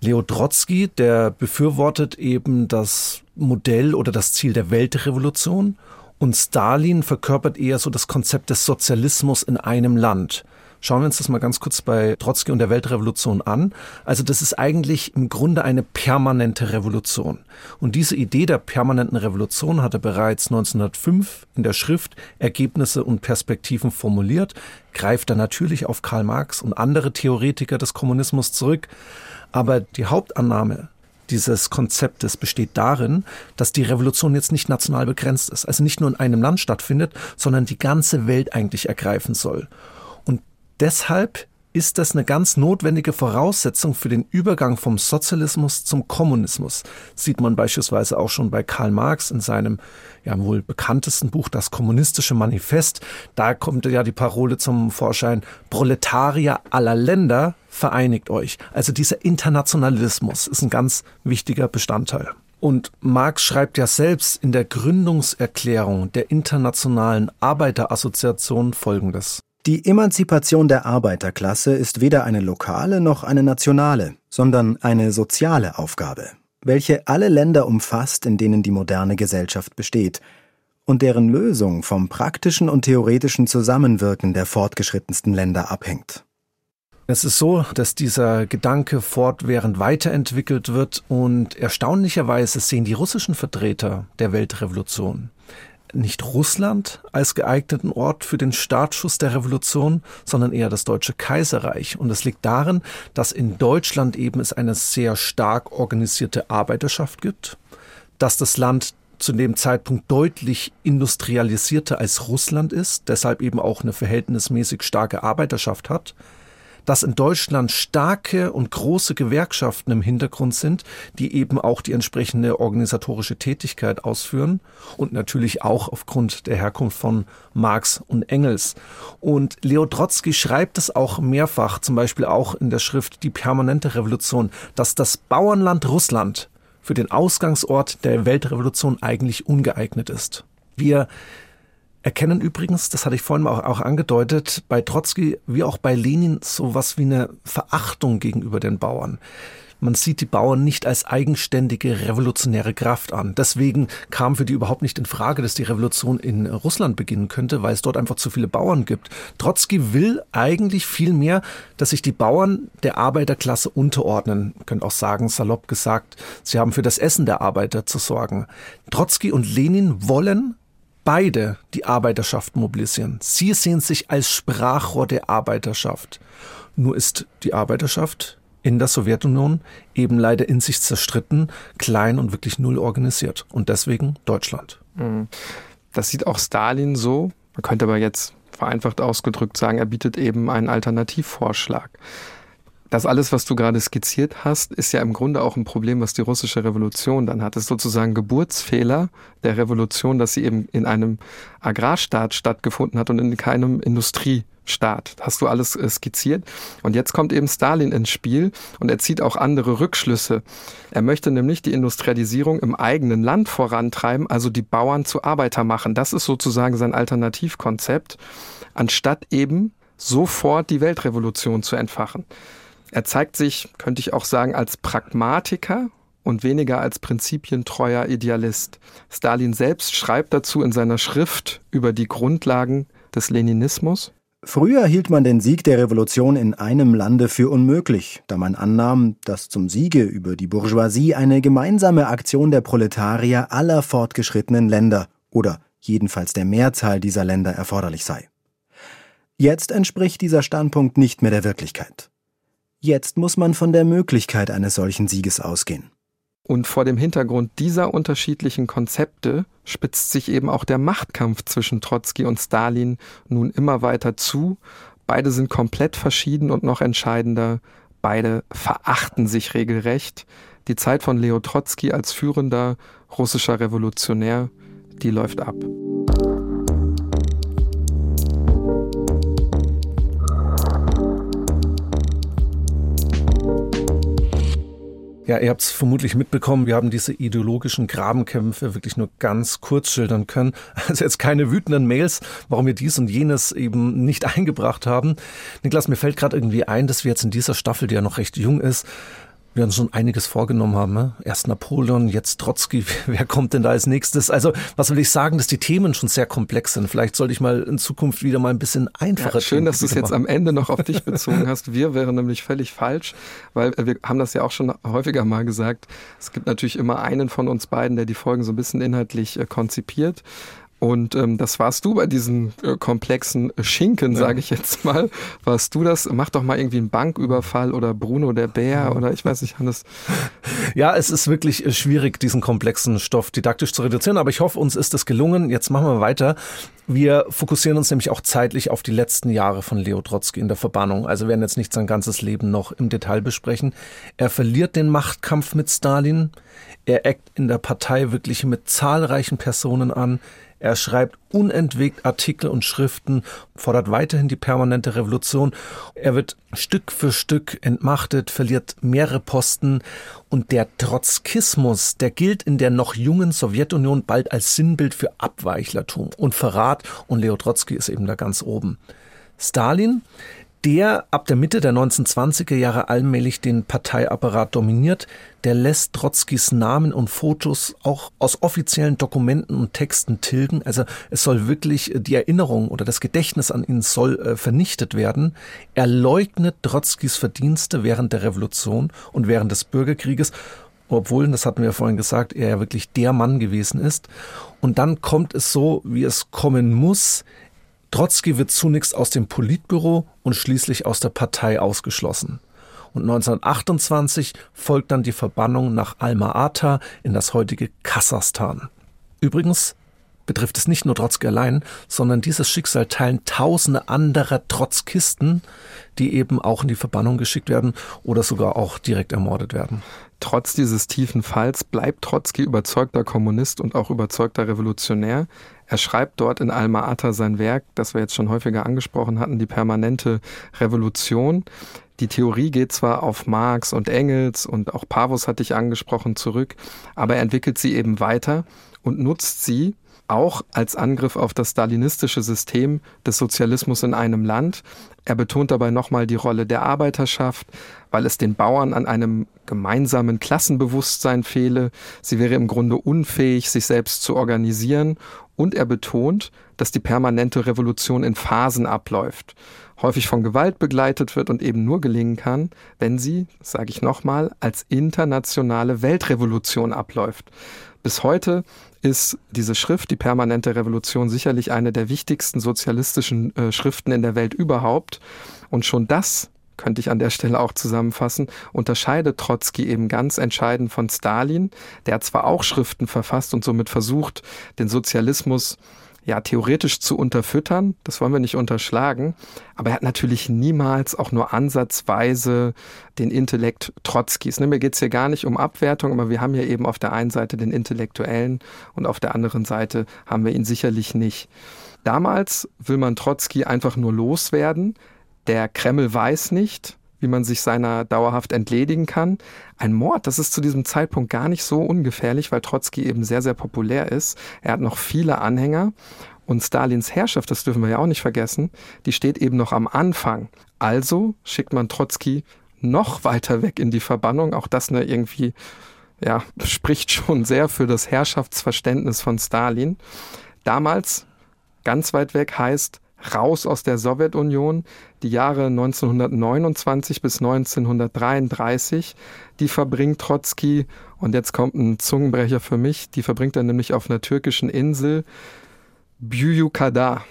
Leo Trotzki, der befürwortet eben das Modell oder das Ziel der Weltrevolution und Stalin verkörpert eher so das Konzept des Sozialismus in einem Land. Schauen wir uns das mal ganz kurz bei Trotzki und der Weltrevolution an. Also das ist eigentlich im Grunde eine permanente Revolution. Und diese Idee der permanenten Revolution hat er bereits 1905 in der Schrift Ergebnisse und Perspektiven formuliert, greift er natürlich auf Karl Marx und andere Theoretiker des Kommunismus zurück. Aber die Hauptannahme dieses Konzeptes besteht darin, dass die Revolution jetzt nicht national begrenzt ist, also nicht nur in einem Land stattfindet, sondern die ganze Welt eigentlich ergreifen soll. Deshalb ist das eine ganz notwendige Voraussetzung für den Übergang vom Sozialismus zum Kommunismus. Sieht man beispielsweise auch schon bei Karl Marx in seinem ja wohl bekanntesten Buch Das kommunistische Manifest. Da kommt ja die Parole zum Vorschein, Proletarier aller Länder, vereinigt euch. Also dieser Internationalismus ist ein ganz wichtiger Bestandteil. Und Marx schreibt ja selbst in der Gründungserklärung der Internationalen Arbeiterassoziation Folgendes. Die Emanzipation der Arbeiterklasse ist weder eine lokale noch eine nationale, sondern eine soziale Aufgabe, welche alle Länder umfasst, in denen die moderne Gesellschaft besteht, und deren Lösung vom praktischen und theoretischen Zusammenwirken der fortgeschrittensten Länder abhängt. Es ist so, dass dieser Gedanke fortwährend weiterentwickelt wird und erstaunlicherweise sehen die russischen Vertreter der Weltrevolution nicht Russland als geeigneten Ort für den Startschuss der Revolution, sondern eher das Deutsche Kaiserreich. Und es liegt darin, dass in Deutschland eben es eine sehr stark organisierte Arbeiterschaft gibt, dass das Land zu dem Zeitpunkt deutlich industrialisierter als Russland ist, deshalb eben auch eine verhältnismäßig starke Arbeiterschaft hat, dass in Deutschland starke und große Gewerkschaften im Hintergrund sind, die eben auch die entsprechende organisatorische Tätigkeit ausführen und natürlich auch aufgrund der Herkunft von Marx und Engels. Und Leo Trotzki schreibt es auch mehrfach, zum Beispiel auch in der Schrift Die permanente Revolution, dass das Bauernland Russland für den Ausgangsort der Weltrevolution eigentlich ungeeignet ist. Wir erkennen übrigens, das hatte ich vorhin auch, auch angedeutet, bei Trotzki wie auch bei Lenin sowas wie eine Verachtung gegenüber den Bauern. Man sieht die Bauern nicht als eigenständige revolutionäre Kraft an. Deswegen kam für die überhaupt nicht in Frage, dass die Revolution in Russland beginnen könnte, weil es dort einfach zu viele Bauern gibt. Trotzki will eigentlich viel mehr, dass sich die Bauern der Arbeiterklasse unterordnen. Man könnte auch sagen, salopp gesagt, sie haben für das Essen der Arbeiter zu sorgen. Trotzki und Lenin wollen beide die Arbeiterschaft mobilisieren. Sie sehen sich als Sprachrohr der Arbeiterschaft. Nur ist die Arbeiterschaft in der Sowjetunion eben leider in sich zerstritten, klein und wirklich null organisiert. Und deswegen Deutschland. Mhm. Das sieht auch Stalin so. Man könnte aber jetzt vereinfacht ausgedrückt sagen, er bietet eben einen Alternativvorschlag. Das alles, was du gerade skizziert hast, ist ja im Grunde auch ein Problem, was die russische Revolution dann hat. Es ist sozusagen Geburtsfehler der Revolution, dass sie eben in einem Agrarstaat stattgefunden hat und in keinem Industriestaat. Hast du alles äh, skizziert? Und jetzt kommt eben Stalin ins Spiel und er zieht auch andere Rückschlüsse. Er möchte nämlich die Industrialisierung im eigenen Land vorantreiben, also die Bauern zu Arbeiter machen. Das ist sozusagen sein Alternativkonzept, anstatt eben sofort die Weltrevolution zu entfachen. Er zeigt sich, könnte ich auch sagen, als Pragmatiker und weniger als prinzipientreuer Idealist. Stalin selbst schreibt dazu in seiner Schrift über die Grundlagen des Leninismus. Früher hielt man den Sieg der Revolution in einem Lande für unmöglich, da man annahm, dass zum Siege über die Bourgeoisie eine gemeinsame Aktion der Proletarier aller fortgeschrittenen Länder oder jedenfalls der Mehrzahl dieser Länder erforderlich sei. Jetzt entspricht dieser Standpunkt nicht mehr der Wirklichkeit. Jetzt muss man von der Möglichkeit eines solchen Sieges ausgehen. Und vor dem Hintergrund dieser unterschiedlichen Konzepte spitzt sich eben auch der Machtkampf zwischen Trotzki und Stalin nun immer weiter zu. Beide sind komplett verschieden und noch entscheidender, beide verachten sich regelrecht. Die Zeit von Leo Trotzki als führender russischer Revolutionär, die läuft ab. Ja, ihr habt es vermutlich mitbekommen, wir haben diese ideologischen Grabenkämpfe wirklich nur ganz kurz schildern können. Also jetzt keine wütenden Mails, warum wir dies und jenes eben nicht eingebracht haben. Niklas, mir fällt gerade irgendwie ein, dass wir jetzt in dieser Staffel, die ja noch recht jung ist, wir uns schon einiges vorgenommen haben. Ne? Erst Napoleon, jetzt Trotzki. Wer kommt denn da als nächstes? Also, was will ich sagen, dass die Themen schon sehr komplex sind. Vielleicht sollte ich mal in Zukunft wieder mal ein bisschen einfacher. Ja, schön, dass du es jetzt am Ende noch auf dich bezogen hast. Wir wären nämlich völlig falsch, weil wir haben das ja auch schon häufiger mal gesagt. Es gibt natürlich immer einen von uns beiden, der die Folgen so ein bisschen inhaltlich äh, konzipiert. Und ähm, das warst du bei diesen äh, komplexen Schinken, ja. sage ich jetzt mal. Warst du das? Mach doch mal irgendwie einen Banküberfall oder Bruno der Bär oder ich weiß nicht, Hannes. Ja, es ist wirklich äh, schwierig, diesen komplexen Stoff didaktisch zu reduzieren, aber ich hoffe, uns ist es gelungen. Jetzt machen wir weiter. Wir fokussieren uns nämlich auch zeitlich auf die letzten Jahre von Leo Trotzki in der Verbannung. Also werden jetzt nicht sein ganzes Leben noch im Detail besprechen. Er verliert den Machtkampf mit Stalin. Er eckt in der Partei wirklich mit zahlreichen Personen an. Er schreibt unentwegt Artikel und Schriften, fordert weiterhin die permanente Revolution. Er wird Stück für Stück entmachtet, verliert mehrere Posten und der Trotzkismus, der gilt in der noch jungen Sowjetunion bald als Sinnbild für Abweichlertum und Verrat und Leo Trotzki ist eben da ganz oben. Stalin, der ab der Mitte der 1920er Jahre allmählich den Parteiapparat dominiert, der lässt Trotzkis Namen und Fotos auch aus offiziellen Dokumenten und Texten tilgen. Also es soll wirklich die Erinnerung oder das Gedächtnis an ihn soll äh, vernichtet werden. Er leugnet Trotzkis Verdienste während der Revolution und während des Bürgerkrieges obwohl, das hatten wir vorhin gesagt, er ja wirklich der Mann gewesen ist. Und dann kommt es so, wie es kommen muss. Trotzki wird zunächst aus dem Politbüro und schließlich aus der Partei ausgeschlossen. Und 1928 folgt dann die Verbannung nach Alma-Ata in das heutige Kasachstan. Übrigens betrifft es nicht nur Trotzki allein, sondern dieses Schicksal teilen tausende anderer Trotzkisten, die eben auch in die Verbannung geschickt werden oder sogar auch direkt ermordet werden. Trotz dieses tiefen Falls bleibt Trotzki überzeugter Kommunist und auch überzeugter Revolutionär. Er schreibt dort in Alma-Ata sein Werk, das wir jetzt schon häufiger angesprochen hatten, die permanente Revolution. Die Theorie geht zwar auf Marx und Engels und auch Pavus hatte ich angesprochen zurück, aber er entwickelt sie eben weiter und nutzt sie auch als Angriff auf das stalinistische System des Sozialismus in einem Land. Er betont dabei nochmal die Rolle der Arbeiterschaft, weil es den Bauern an einem gemeinsamen Klassenbewusstsein fehle. Sie wäre im Grunde unfähig, sich selbst zu organisieren. Und er betont, dass die permanente Revolution in Phasen abläuft, häufig von Gewalt begleitet wird und eben nur gelingen kann, wenn sie, sage ich nochmal, als internationale Weltrevolution abläuft. Bis heute ist diese Schrift, die permanente Revolution, sicherlich eine der wichtigsten sozialistischen äh, Schriften in der Welt überhaupt. Und schon das könnte ich an der Stelle auch zusammenfassen, unterscheidet Trotzki eben ganz entscheidend von Stalin, der zwar auch Schriften verfasst und somit versucht, den Sozialismus ja theoretisch zu unterfüttern, das wollen wir nicht unterschlagen, aber er hat natürlich niemals auch nur ansatzweise den Intellekt Trotzkis. Ne, mir geht's hier gar nicht um Abwertung, aber wir haben hier eben auf der einen Seite den Intellektuellen und auf der anderen Seite haben wir ihn sicherlich nicht. Damals will man Trotzki einfach nur loswerden. Der Kreml weiß nicht, wie man sich seiner dauerhaft entledigen kann. Ein Mord, das ist zu diesem Zeitpunkt gar nicht so ungefährlich, weil Trotzki eben sehr, sehr populär ist. Er hat noch viele Anhänger. Und Stalins Herrschaft, das dürfen wir ja auch nicht vergessen, die steht eben noch am Anfang. Also schickt man Trotzki noch weiter weg in die Verbannung. Auch das ne, irgendwie, ja, spricht schon sehr für das Herrschaftsverständnis von Stalin. Damals ganz weit weg heißt raus aus der Sowjetunion. Die Jahre 1929 bis 1933, die verbringt Trotzki, und jetzt kommt ein Zungenbrecher für mich, die verbringt er nämlich auf einer türkischen Insel, Büyükada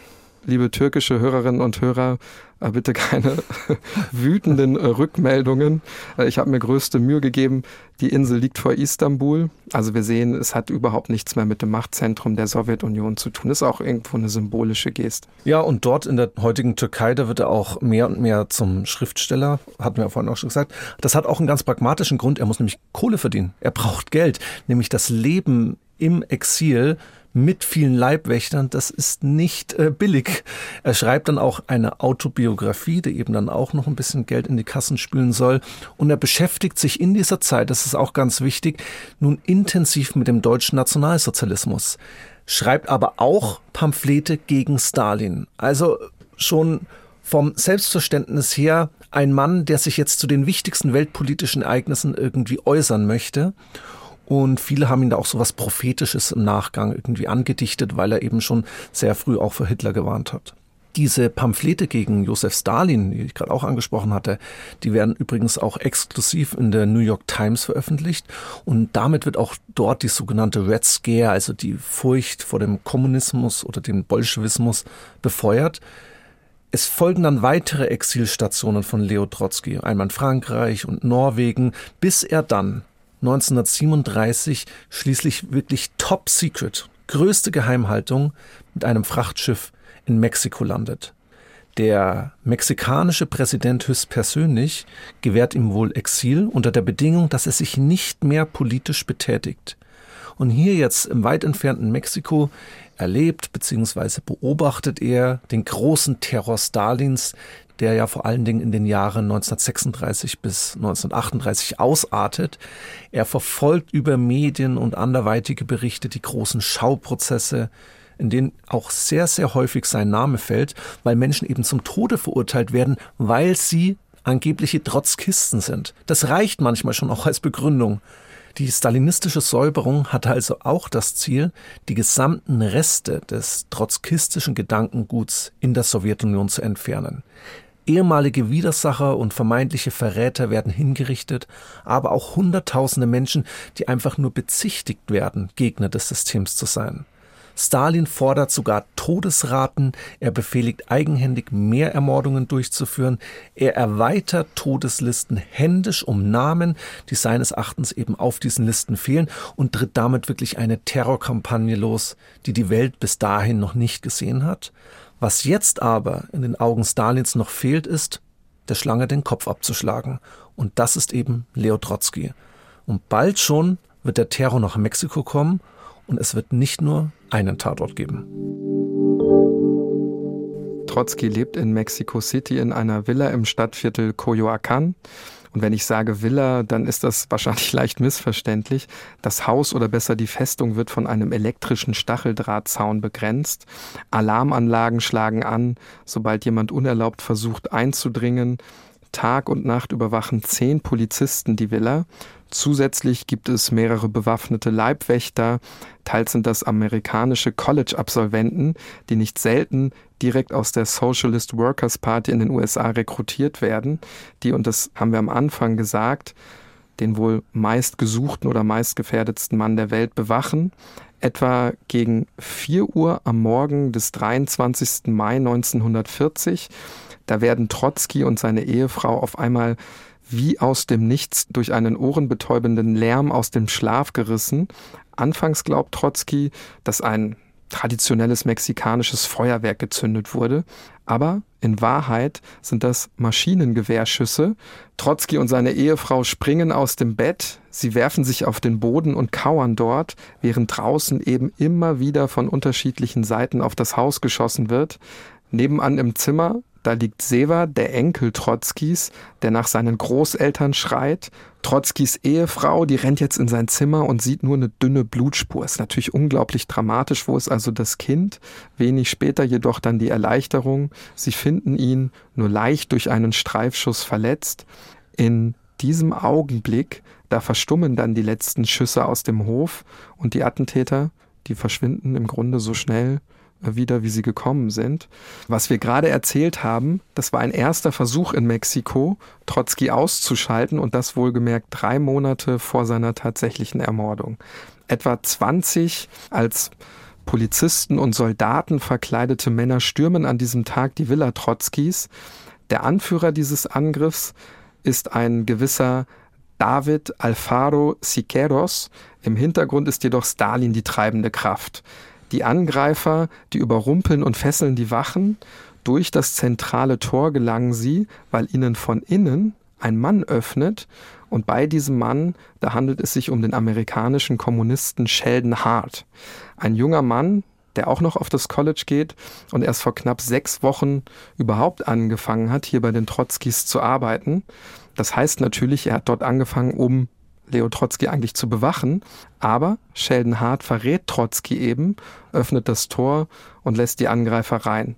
liebe türkische Hörerinnen und Hörer, äh, bitte keine wütenden Rückmeldungen. Äh, ich habe mir größte Mühe gegeben. Die Insel liegt vor Istanbul. Also wir sehen, es hat überhaupt nichts mehr mit dem Machtzentrum der Sowjetunion zu tun. Ist auch irgendwo eine symbolische Geste. Ja, und dort in der heutigen Türkei, da wird er auch mehr und mehr zum Schriftsteller, hatten wir vorhin auch schon gesagt. Das hat auch einen ganz pragmatischen Grund. Er muss nämlich Kohle verdienen. Er braucht Geld, nämlich das Leben im Exil mit vielen Leibwächtern, das ist nicht äh, billig. Er schreibt dann auch eine Autobiografie, die eben dann auch noch ein bisschen Geld in die Kassen spülen soll. Und er beschäftigt sich in dieser Zeit, das ist auch ganz wichtig, nun intensiv mit dem deutschen Nationalsozialismus. Schreibt aber auch Pamphlete gegen Stalin. Also schon vom Selbstverständnis her ein Mann, der sich jetzt zu den wichtigsten weltpolitischen Ereignissen irgendwie äußern möchte. Und viele haben ihn da auch so was Prophetisches im Nachgang irgendwie angedichtet, weil er eben schon sehr früh auch für Hitler gewarnt hat. Diese Pamphlete gegen Josef Stalin, die ich gerade auch angesprochen hatte, die werden übrigens auch exklusiv in der New York Times veröffentlicht und damit wird auch dort die sogenannte Red Scare, also die Furcht vor dem Kommunismus oder dem Bolschewismus befeuert. Es folgen dann weitere Exilstationen von Leo Trotsky, einmal in Frankreich und Norwegen, bis er dann 1937 schließlich wirklich top secret, größte Geheimhaltung mit einem Frachtschiff in Mexiko landet. Der mexikanische Präsident höchstpersönlich gewährt ihm wohl Exil unter der Bedingung, dass er sich nicht mehr politisch betätigt. Und hier jetzt im weit entfernten Mexiko erlebt bzw. beobachtet er den großen Terror Stalins, der ja vor allen Dingen in den Jahren 1936 bis 1938 ausartet. Er verfolgt über Medien und anderweitige Berichte die großen Schauprozesse, in denen auch sehr, sehr häufig sein Name fällt, weil Menschen eben zum Tode verurteilt werden, weil sie angebliche Trotzkisten sind. Das reicht manchmal schon auch als Begründung. Die stalinistische Säuberung hatte also auch das Ziel, die gesamten Reste des trotzkistischen Gedankenguts in der Sowjetunion zu entfernen. Ehemalige Widersacher und vermeintliche Verräter werden hingerichtet, aber auch Hunderttausende Menschen, die einfach nur bezichtigt werden, Gegner des Systems zu sein. Stalin fordert sogar Todesraten, er befehligt eigenhändig mehr Ermordungen durchzuführen, er erweitert Todeslisten händisch um Namen, die seines Erachtens eben auf diesen Listen fehlen und tritt damit wirklich eine Terrorkampagne los, die die Welt bis dahin noch nicht gesehen hat. Was jetzt aber in den Augen Stalins noch fehlt, ist, der Schlange den Kopf abzuschlagen. Und das ist eben Leo Trotsky. Und bald schon wird der Terror nach Mexiko kommen und es wird nicht nur einen Tatort geben. Trotsky lebt in Mexico City in einer Villa im Stadtviertel Coyoacán. Und wenn ich sage Villa, dann ist das wahrscheinlich leicht missverständlich. Das Haus oder besser die Festung wird von einem elektrischen Stacheldrahtzaun begrenzt. Alarmanlagen schlagen an, sobald jemand unerlaubt versucht einzudringen. Tag und Nacht überwachen zehn Polizisten die Villa. Zusätzlich gibt es mehrere bewaffnete Leibwächter. Teils sind das amerikanische College-Absolventen, die nicht selten direkt aus der Socialist Workers Party in den USA rekrutiert werden, die, und das haben wir am Anfang gesagt, den wohl meistgesuchten oder meistgefährdetsten Mann der Welt bewachen. Etwa gegen 4 Uhr am Morgen des 23. Mai 1940. Da werden Trotzki und seine Ehefrau auf einmal wie aus dem Nichts durch einen ohrenbetäubenden Lärm aus dem Schlaf gerissen. Anfangs glaubt Trotzki, dass ein traditionelles mexikanisches Feuerwerk gezündet wurde. Aber in Wahrheit sind das Maschinengewehrschüsse. Trotzki und seine Ehefrau springen aus dem Bett, sie werfen sich auf den Boden und kauern dort, während draußen eben immer wieder von unterschiedlichen Seiten auf das Haus geschossen wird. Nebenan im Zimmer da liegt Seva, der Enkel Trotzkis, der nach seinen Großeltern schreit. Trotzkis Ehefrau, die rennt jetzt in sein Zimmer und sieht nur eine dünne Blutspur. Ist natürlich unglaublich dramatisch. Wo ist also das Kind? Wenig später jedoch dann die Erleichterung. Sie finden ihn nur leicht durch einen Streifschuss verletzt. In diesem Augenblick, da verstummen dann die letzten Schüsse aus dem Hof und die Attentäter, die verschwinden im Grunde so schnell wieder, wie sie gekommen sind. Was wir gerade erzählt haben, das war ein erster Versuch in Mexiko, Trotzki auszuschalten und das wohlgemerkt drei Monate vor seiner tatsächlichen Ermordung. Etwa 20 als Polizisten und Soldaten verkleidete Männer stürmen an diesem Tag die Villa Trotzkis. Der Anführer dieses Angriffs ist ein gewisser David Alfaro Siqueiros. Im Hintergrund ist jedoch Stalin die treibende Kraft. Die Angreifer, die überrumpeln und fesseln die Wachen. Durch das zentrale Tor gelangen sie, weil ihnen von innen ein Mann öffnet. Und bei diesem Mann, da handelt es sich um den amerikanischen Kommunisten Sheldon Hart. Ein junger Mann, der auch noch auf das College geht und erst vor knapp sechs Wochen überhaupt angefangen hat, hier bei den Trotzkis zu arbeiten. Das heißt natürlich, er hat dort angefangen, um Leo Trotzki eigentlich zu bewachen. Aber Sheldon Hart verrät Trotzki eben, öffnet das Tor und lässt die Angreifer rein.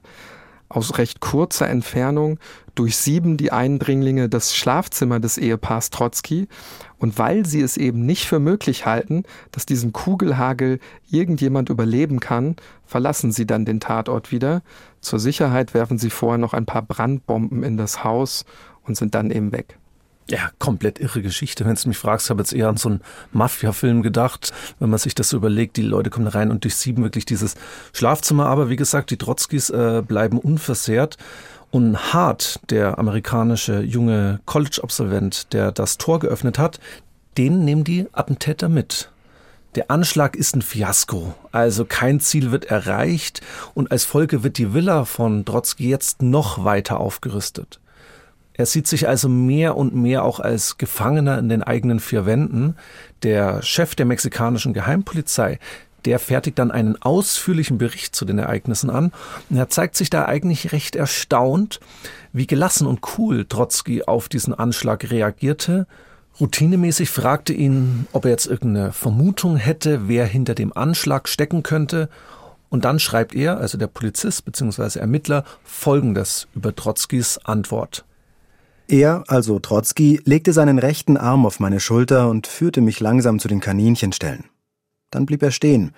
Aus recht kurzer Entfernung durchsieben die Eindringlinge das Schlafzimmer des Ehepaars Trotzki und weil sie es eben nicht für möglich halten, dass diesen Kugelhagel irgendjemand überleben kann, verlassen sie dann den Tatort wieder. Zur Sicherheit werfen sie vorher noch ein paar Brandbomben in das Haus und sind dann eben weg. Ja, komplett irre Geschichte. Wenn du mich fragst, habe jetzt eher an so einen Mafia-Film gedacht, wenn man sich das so überlegt. Die Leute kommen rein und durchsieben wirklich dieses Schlafzimmer. Aber wie gesagt, die Trotzkis äh, bleiben unversehrt. Und Hart, der amerikanische junge College-Absolvent, der das Tor geöffnet hat, den nehmen die Attentäter mit. Der Anschlag ist ein Fiasko, also kein Ziel wird erreicht und als Folge wird die Villa von Trotzki jetzt noch weiter aufgerüstet. Er sieht sich also mehr und mehr auch als Gefangener in den eigenen vier Wänden. Der Chef der mexikanischen Geheimpolizei, der fertigt dann einen ausführlichen Bericht zu den Ereignissen an. Und er zeigt sich da eigentlich recht erstaunt, wie gelassen und cool Trotzki auf diesen Anschlag reagierte. Routinemäßig fragte ihn, ob er jetzt irgendeine Vermutung hätte, wer hinter dem Anschlag stecken könnte. Und dann schreibt er, also der Polizist bzw. Ermittler, Folgendes über Trotzkis Antwort. Er, also Trotzki, legte seinen rechten Arm auf meine Schulter und führte mich langsam zu den Kaninchenstellen. Dann blieb er stehen,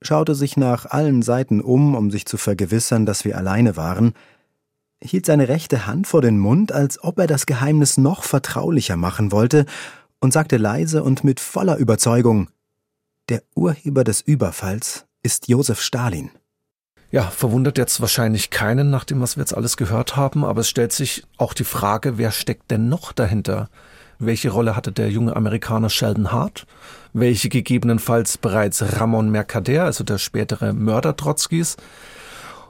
schaute sich nach allen Seiten um, um sich zu vergewissern, dass wir alleine waren, hielt seine rechte Hand vor den Mund, als ob er das Geheimnis noch vertraulicher machen wollte, und sagte leise und mit voller Überzeugung Der Urheber des Überfalls ist Josef Stalin. Ja, verwundert jetzt wahrscheinlich keinen, nach dem, was wir jetzt alles gehört haben, aber es stellt sich auch die Frage, wer steckt denn noch dahinter? Welche Rolle hatte der junge Amerikaner Sheldon Hart? Welche gegebenenfalls bereits Ramon Mercader, also der spätere Mörder Trotzkis?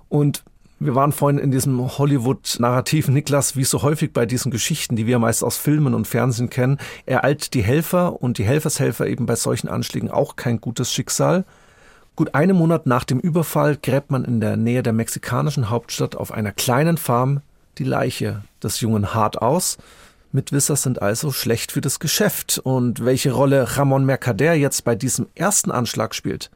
Und wir waren vorhin in diesem Hollywood-Narrativ, Niklas, wie so häufig bei diesen Geschichten, die wir meist aus Filmen und Fernsehen kennen, ereilt die Helfer und die Helfershelfer eben bei solchen Anschlägen auch kein gutes Schicksal. Gut einen Monat nach dem Überfall gräbt man in der Nähe der mexikanischen Hauptstadt auf einer kleinen Farm die Leiche des jungen Hart aus. Mitwisser sind also schlecht für das Geschäft. Und welche Rolle Ramon Mercader jetzt bei diesem ersten Anschlag spielt,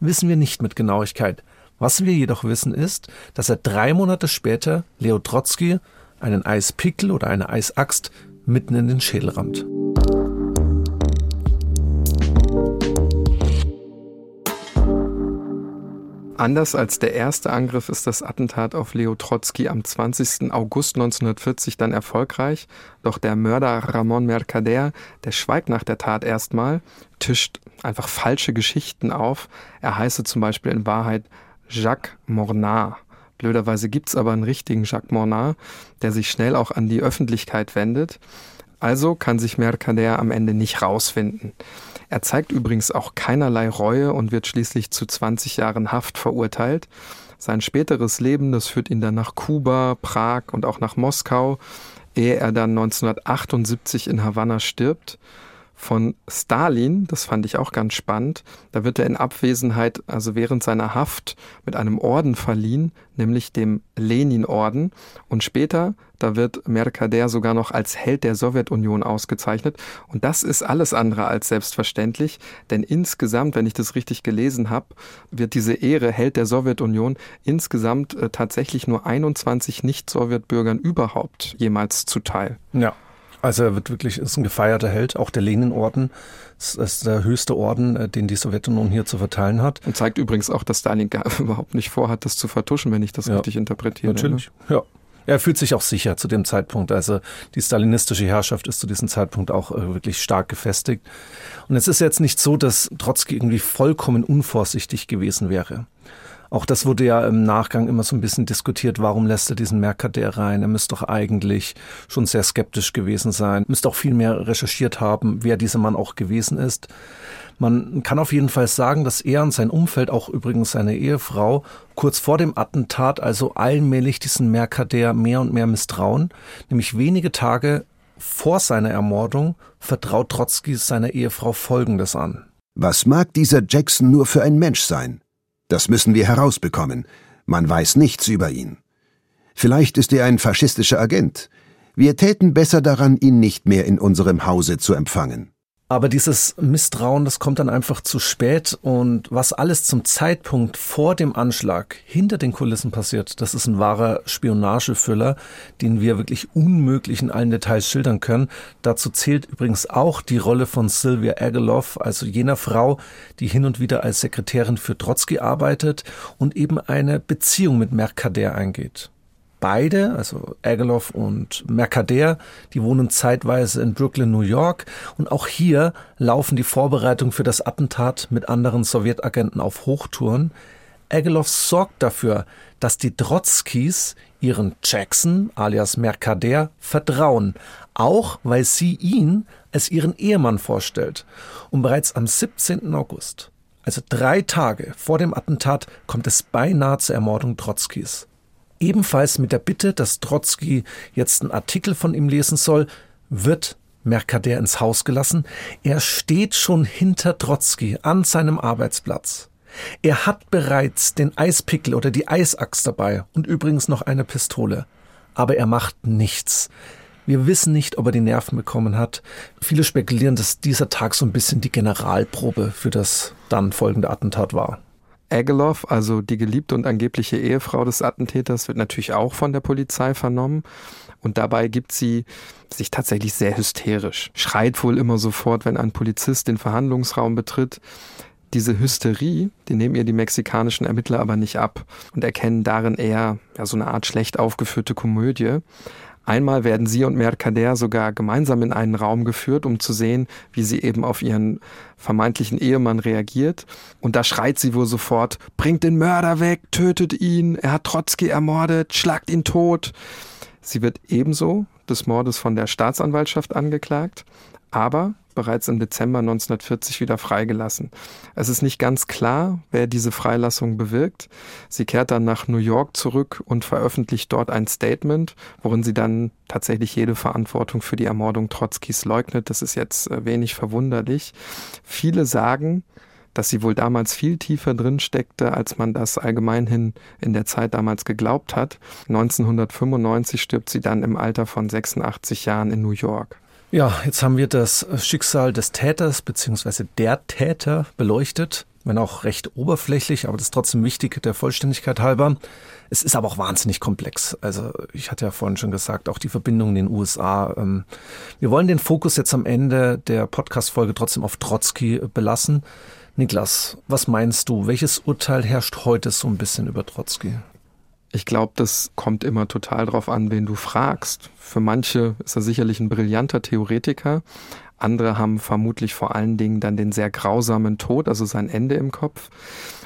wissen wir nicht mit Genauigkeit. Was wir jedoch wissen ist, dass er drei Monate später Leo Trotzki einen Eispickel oder eine Eisaxt mitten in den Schädel rammt. Anders als der erste Angriff ist das Attentat auf Leo Trotzki am 20. August 1940 dann erfolgreich, doch der Mörder Ramon Mercader, der schweigt nach der Tat erstmal, tischt einfach falsche Geschichten auf. Er heiße zum Beispiel in Wahrheit Jacques Mornard. Blöderweise gibt's aber einen richtigen Jacques Mornard, der sich schnell auch an die Öffentlichkeit wendet. Also kann sich Mercader am Ende nicht rausfinden. Er zeigt übrigens auch keinerlei Reue und wird schließlich zu 20 Jahren Haft verurteilt. Sein späteres Leben, das führt ihn dann nach Kuba, Prag und auch nach Moskau, ehe er dann 1978 in Havanna stirbt von Stalin, das fand ich auch ganz spannend. Da wird er in Abwesenheit, also während seiner Haft, mit einem Orden verliehen, nämlich dem Lenin-Orden. Und später, da wird Mercader sogar noch als Held der Sowjetunion ausgezeichnet. Und das ist alles andere als selbstverständlich, denn insgesamt, wenn ich das richtig gelesen habe, wird diese Ehre Held der Sowjetunion insgesamt äh, tatsächlich nur 21 Nicht-Sowjetbürgern überhaupt jemals zuteil. Ja. Also er wird wirklich, ist ein gefeierter Held, auch der Lenin-Orden. Das ist der höchste Orden, äh, den die Sowjetunion hier zu verteilen hat. Und zeigt übrigens auch, dass Stalin gar überhaupt nicht vorhat, das zu vertuschen, wenn ich das ja, richtig interpretiere. Natürlich, ne? ja. Er fühlt sich auch sicher zu dem Zeitpunkt. Also die stalinistische Herrschaft ist zu diesem Zeitpunkt auch äh, wirklich stark gefestigt. Und es ist jetzt nicht so, dass Trotzki irgendwie vollkommen unvorsichtig gewesen wäre. Auch das wurde ja im Nachgang immer so ein bisschen diskutiert, warum lässt er diesen Mercader rein? Er müsste doch eigentlich schon sehr skeptisch gewesen sein, müsste auch viel mehr recherchiert haben, wer dieser Mann auch gewesen ist. Man kann auf jeden Fall sagen, dass er und sein Umfeld, auch übrigens seine Ehefrau, kurz vor dem Attentat also allmählich diesen Mercader mehr und mehr misstrauen. Nämlich wenige Tage vor seiner Ermordung vertraut Trotzki seiner Ehefrau Folgendes an. Was mag dieser Jackson nur für ein Mensch sein? Das müssen wir herausbekommen. Man weiß nichts über ihn. Vielleicht ist er ein faschistischer Agent. Wir täten besser daran, ihn nicht mehr in unserem Hause zu empfangen. Aber dieses Misstrauen, das kommt dann einfach zu spät und was alles zum Zeitpunkt vor dem Anschlag hinter den Kulissen passiert, das ist ein wahrer Spionagefüller, den wir wirklich unmöglich in allen Details schildern können. Dazu zählt übrigens auch die Rolle von Sylvia Ageloff, also jener Frau, die hin und wieder als Sekretärin für Trotzki arbeitet und eben eine Beziehung mit Mercader eingeht beide, also Ageloff und Mercader, die wohnen zeitweise in Brooklyn, New York. Und auch hier laufen die Vorbereitungen für das Attentat mit anderen Sowjetagenten auf Hochtouren. Ageloff sorgt dafür, dass die Trotzkis ihren Jackson alias Mercader vertrauen, auch weil sie ihn als ihren Ehemann vorstellt. Und bereits am 17. August, also drei Tage vor dem Attentat, kommt es beinahe zur Ermordung Trotzkis ebenfalls mit der Bitte, dass Trotzki jetzt einen Artikel von ihm lesen soll, wird Mercader ins Haus gelassen. Er steht schon hinter Trotzki an seinem Arbeitsplatz. Er hat bereits den Eispickel oder die Eisachs dabei und übrigens noch eine Pistole. Aber er macht nichts. Wir wissen nicht, ob er die Nerven bekommen hat. Viele spekulieren, dass dieser Tag so ein bisschen die Generalprobe für das dann folgende Attentat war. Ageloff, also die geliebte und angebliche Ehefrau des Attentäters, wird natürlich auch von der Polizei vernommen. Und dabei gibt sie sich tatsächlich sehr hysterisch. Schreit wohl immer sofort, wenn ein Polizist den Verhandlungsraum betritt. Diese Hysterie, die nehmen ihr die mexikanischen Ermittler aber nicht ab und erkennen darin eher ja, so eine Art schlecht aufgeführte Komödie. Einmal werden sie und Mercader sogar gemeinsam in einen Raum geführt, um zu sehen, wie sie eben auf ihren vermeintlichen Ehemann reagiert. Und da schreit sie wohl sofort, bringt den Mörder weg, tötet ihn, er hat Trotzki ermordet, schlagt ihn tot. Sie wird ebenso des Mordes von der Staatsanwaltschaft angeklagt, aber bereits im Dezember 1940 wieder freigelassen. Es ist nicht ganz klar, wer diese Freilassung bewirkt. Sie kehrt dann nach New York zurück und veröffentlicht dort ein Statement, worin sie dann tatsächlich jede Verantwortung für die Ermordung Trotzkis leugnet. Das ist jetzt äh, wenig verwunderlich. Viele sagen, dass sie wohl damals viel tiefer drin steckte, als man das allgemeinhin in der Zeit damals geglaubt hat. 1995 stirbt sie dann im Alter von 86 Jahren in New York. Ja, jetzt haben wir das Schicksal des Täters bzw. der Täter beleuchtet, wenn auch recht oberflächlich, aber das ist trotzdem wichtig der Vollständigkeit halber. Es ist aber auch wahnsinnig komplex. Also ich hatte ja vorhin schon gesagt, auch die Verbindung in den USA. Ähm, wir wollen den Fokus jetzt am Ende der Podcast-Folge trotzdem auf Trotzki belassen. Niklas, was meinst du? Welches Urteil herrscht heute so ein bisschen über Trotzki? Ich glaube, das kommt immer total drauf an, wen du fragst. Für manche ist er sicherlich ein brillanter Theoretiker. Andere haben vermutlich vor allen Dingen dann den sehr grausamen Tod, also sein Ende im Kopf.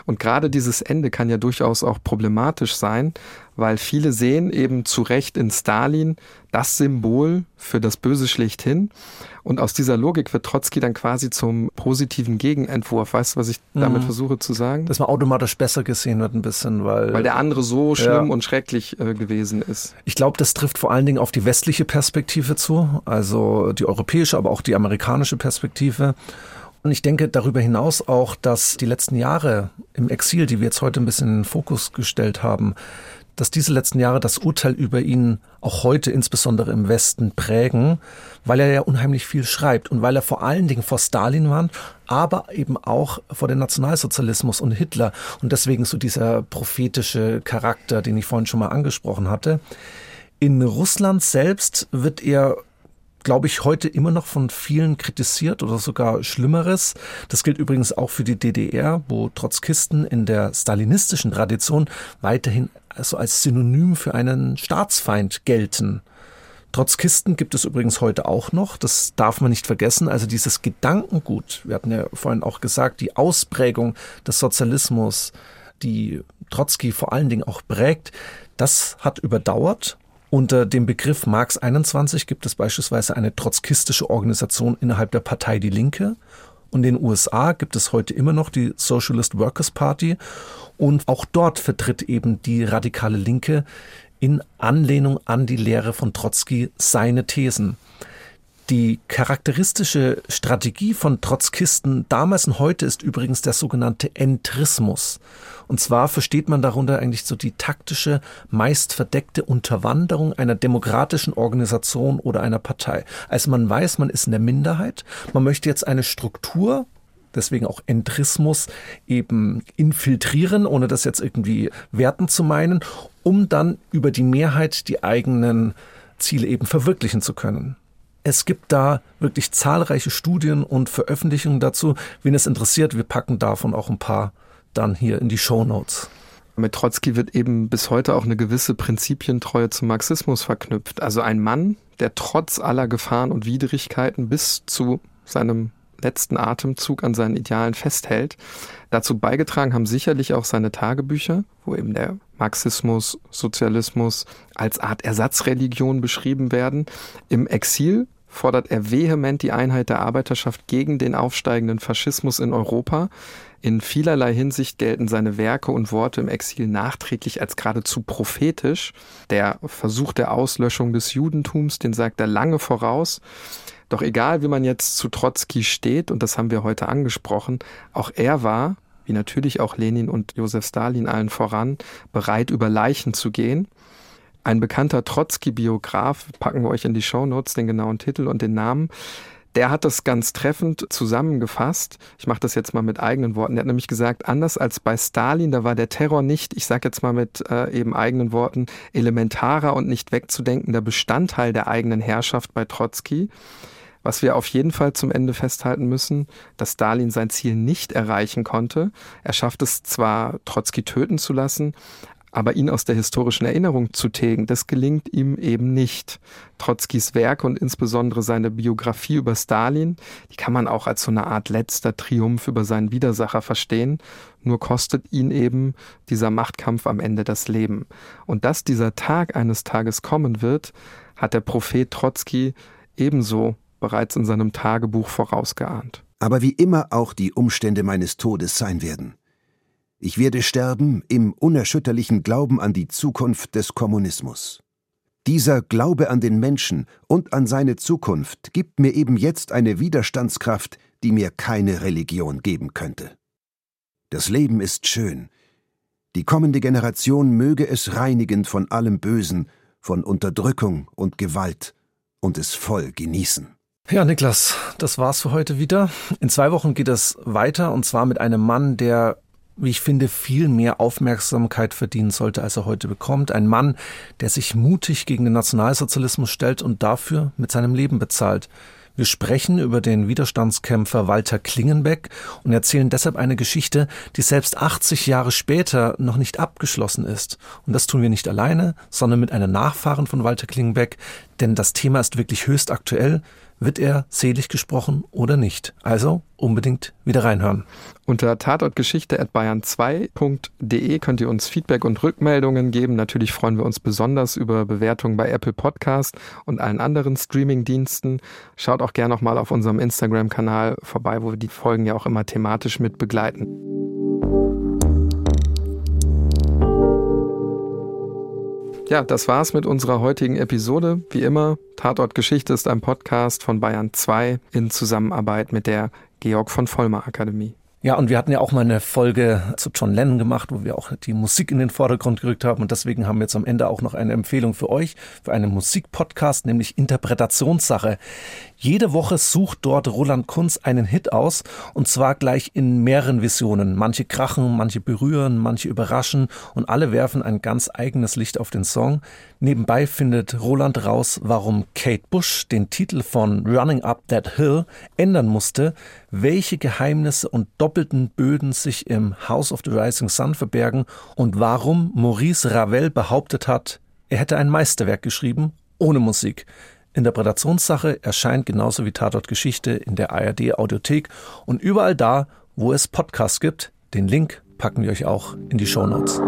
Und gerade dieses Ende kann ja durchaus auch problematisch sein, weil viele sehen eben zu Recht in Stalin das Symbol für das Böse schlechthin. Und aus dieser Logik wird Trotzki dann quasi zum positiven Gegenentwurf. Weißt du, was ich damit mhm. versuche zu sagen? Dass man automatisch besser gesehen wird ein bisschen, weil... Weil der andere so schlimm ja. und schrecklich äh, gewesen ist. Ich glaube, das trifft vor allen Dingen auf die westliche Perspektive zu, also die europäische, aber auch die amerikanische Perspektive. Und ich denke darüber hinaus auch, dass die letzten Jahre im Exil, die wir jetzt heute ein bisschen in den Fokus gestellt haben, dass diese letzten Jahre das Urteil über ihn auch heute insbesondere im Westen prägen, weil er ja unheimlich viel schreibt und weil er vor allen Dingen vor Stalin warnt, aber eben auch vor dem Nationalsozialismus und Hitler und deswegen so dieser prophetische Charakter, den ich vorhin schon mal angesprochen hatte. In Russland selbst wird er glaube ich, heute immer noch von vielen kritisiert oder sogar Schlimmeres. Das gilt übrigens auch für die DDR, wo Trotzkisten in der stalinistischen Tradition weiterhin also als Synonym für einen Staatsfeind gelten. Trotzkisten gibt es übrigens heute auch noch, das darf man nicht vergessen. Also dieses Gedankengut, wir hatten ja vorhin auch gesagt, die Ausprägung des Sozialismus, die Trotzki vor allen Dingen auch prägt, das hat überdauert unter dem Begriff Marx 21 gibt es beispielsweise eine trotzkistische Organisation innerhalb der Partei Die Linke. Und in den USA gibt es heute immer noch die Socialist Workers Party. Und auch dort vertritt eben die radikale Linke in Anlehnung an die Lehre von Trotzki seine Thesen. Die charakteristische Strategie von Trotzkisten damals und heute ist übrigens der sogenannte Entrismus. Und zwar versteht man darunter eigentlich so die taktische, meist verdeckte Unterwanderung einer demokratischen Organisation oder einer Partei. Also man weiß, man ist in der Minderheit, man möchte jetzt eine Struktur deswegen auch Entrismus eben infiltrieren, ohne das jetzt irgendwie werten zu meinen, um dann über die Mehrheit die eigenen Ziele eben verwirklichen zu können. Es gibt da wirklich zahlreiche Studien und Veröffentlichungen dazu. Wen es interessiert, wir packen davon auch ein paar dann hier in die Show Notes. Mit Trotzki wird eben bis heute auch eine gewisse Prinzipientreue zum Marxismus verknüpft. Also ein Mann, der trotz aller Gefahren und Widrigkeiten bis zu seinem letzten Atemzug an seinen Idealen festhält. Dazu beigetragen haben sicherlich auch seine Tagebücher, wo eben der Marxismus, Sozialismus als Art Ersatzreligion beschrieben werden. Im Exil fordert er vehement die Einheit der Arbeiterschaft gegen den aufsteigenden Faschismus in Europa. In vielerlei Hinsicht gelten seine Werke und Worte im Exil nachträglich als geradezu prophetisch. Der Versuch der Auslöschung des Judentums, den sagt er lange voraus. Doch egal, wie man jetzt zu Trotzki steht, und das haben wir heute angesprochen, auch er war, wie natürlich auch Lenin und Josef Stalin allen voran, bereit, über Leichen zu gehen. Ein bekannter Trotzki-Biograf, packen wir euch in die Shownotes den genauen Titel und den Namen, der hat das ganz treffend zusammengefasst. Ich mache das jetzt mal mit eigenen Worten. Er hat nämlich gesagt, anders als bei Stalin, da war der Terror nicht, ich sage jetzt mal mit äh, eben eigenen Worten, elementarer und nicht wegzudenkender Bestandteil der eigenen Herrschaft bei Trotzki. Was wir auf jeden Fall zum Ende festhalten müssen, dass Stalin sein Ziel nicht erreichen konnte. Er schafft es zwar, Trotzki töten zu lassen, aber ihn aus der historischen Erinnerung zu tilgen, das gelingt ihm eben nicht. Trotzkis Werk und insbesondere seine Biografie über Stalin, die kann man auch als so eine Art letzter Triumph über seinen Widersacher verstehen, nur kostet ihn eben dieser Machtkampf am Ende das Leben. Und dass dieser Tag eines Tages kommen wird, hat der Prophet Trotzki ebenso bereits in seinem Tagebuch vorausgeahnt. Aber wie immer auch die Umstände meines Todes sein werden. Ich werde sterben im unerschütterlichen Glauben an die Zukunft des Kommunismus. Dieser Glaube an den Menschen und an seine Zukunft gibt mir eben jetzt eine Widerstandskraft, die mir keine Religion geben könnte. Das Leben ist schön. Die kommende Generation möge es reinigen von allem Bösen, von Unterdrückung und Gewalt und es voll genießen. Ja, Niklas, das war's für heute wieder. In zwei Wochen geht es weiter und zwar mit einem Mann, der wie ich finde, viel mehr Aufmerksamkeit verdienen sollte, als er heute bekommt. Ein Mann, der sich mutig gegen den Nationalsozialismus stellt und dafür mit seinem Leben bezahlt. Wir sprechen über den Widerstandskämpfer Walter Klingenbeck und erzählen deshalb eine Geschichte, die selbst 80 Jahre später noch nicht abgeschlossen ist. Und das tun wir nicht alleine, sondern mit einer Nachfahren von Walter Klingenbeck, denn das Thema ist wirklich höchst aktuell. Wird er selig gesprochen oder nicht. Also unbedingt wieder reinhören. Unter tatortgeschichte.bayern2.de könnt ihr uns Feedback und Rückmeldungen geben. Natürlich freuen wir uns besonders über Bewertungen bei Apple Podcast und allen anderen Streaming-Diensten. Schaut auch gerne nochmal auf unserem Instagram-Kanal vorbei, wo wir die Folgen ja auch immer thematisch mit begleiten. Ja, das war's mit unserer heutigen Episode. Wie immer, Tatort Geschichte ist ein Podcast von Bayern 2 in Zusammenarbeit mit der Georg von Vollmer Akademie. Ja, und wir hatten ja auch mal eine Folge zu John Lennon gemacht, wo wir auch die Musik in den Vordergrund gerückt haben. Und deswegen haben wir jetzt am Ende auch noch eine Empfehlung für euch, für einen Musikpodcast, nämlich Interpretationssache. Jede Woche sucht dort Roland Kunz einen Hit aus und zwar gleich in mehreren Visionen. Manche krachen, manche berühren, manche überraschen und alle werfen ein ganz eigenes Licht auf den Song. Nebenbei findet Roland raus, warum Kate Bush den Titel von Running Up That Hill ändern musste, welche Geheimnisse und doppelten Böden sich im House of the Rising Sun verbergen und warum Maurice Ravel behauptet hat, er hätte ein Meisterwerk geschrieben ohne Musik. Interpretationssache erscheint genauso wie Tatort Geschichte in der ARD Audiothek und überall da, wo es Podcasts gibt. Den Link packen wir euch auch in die Show Notes.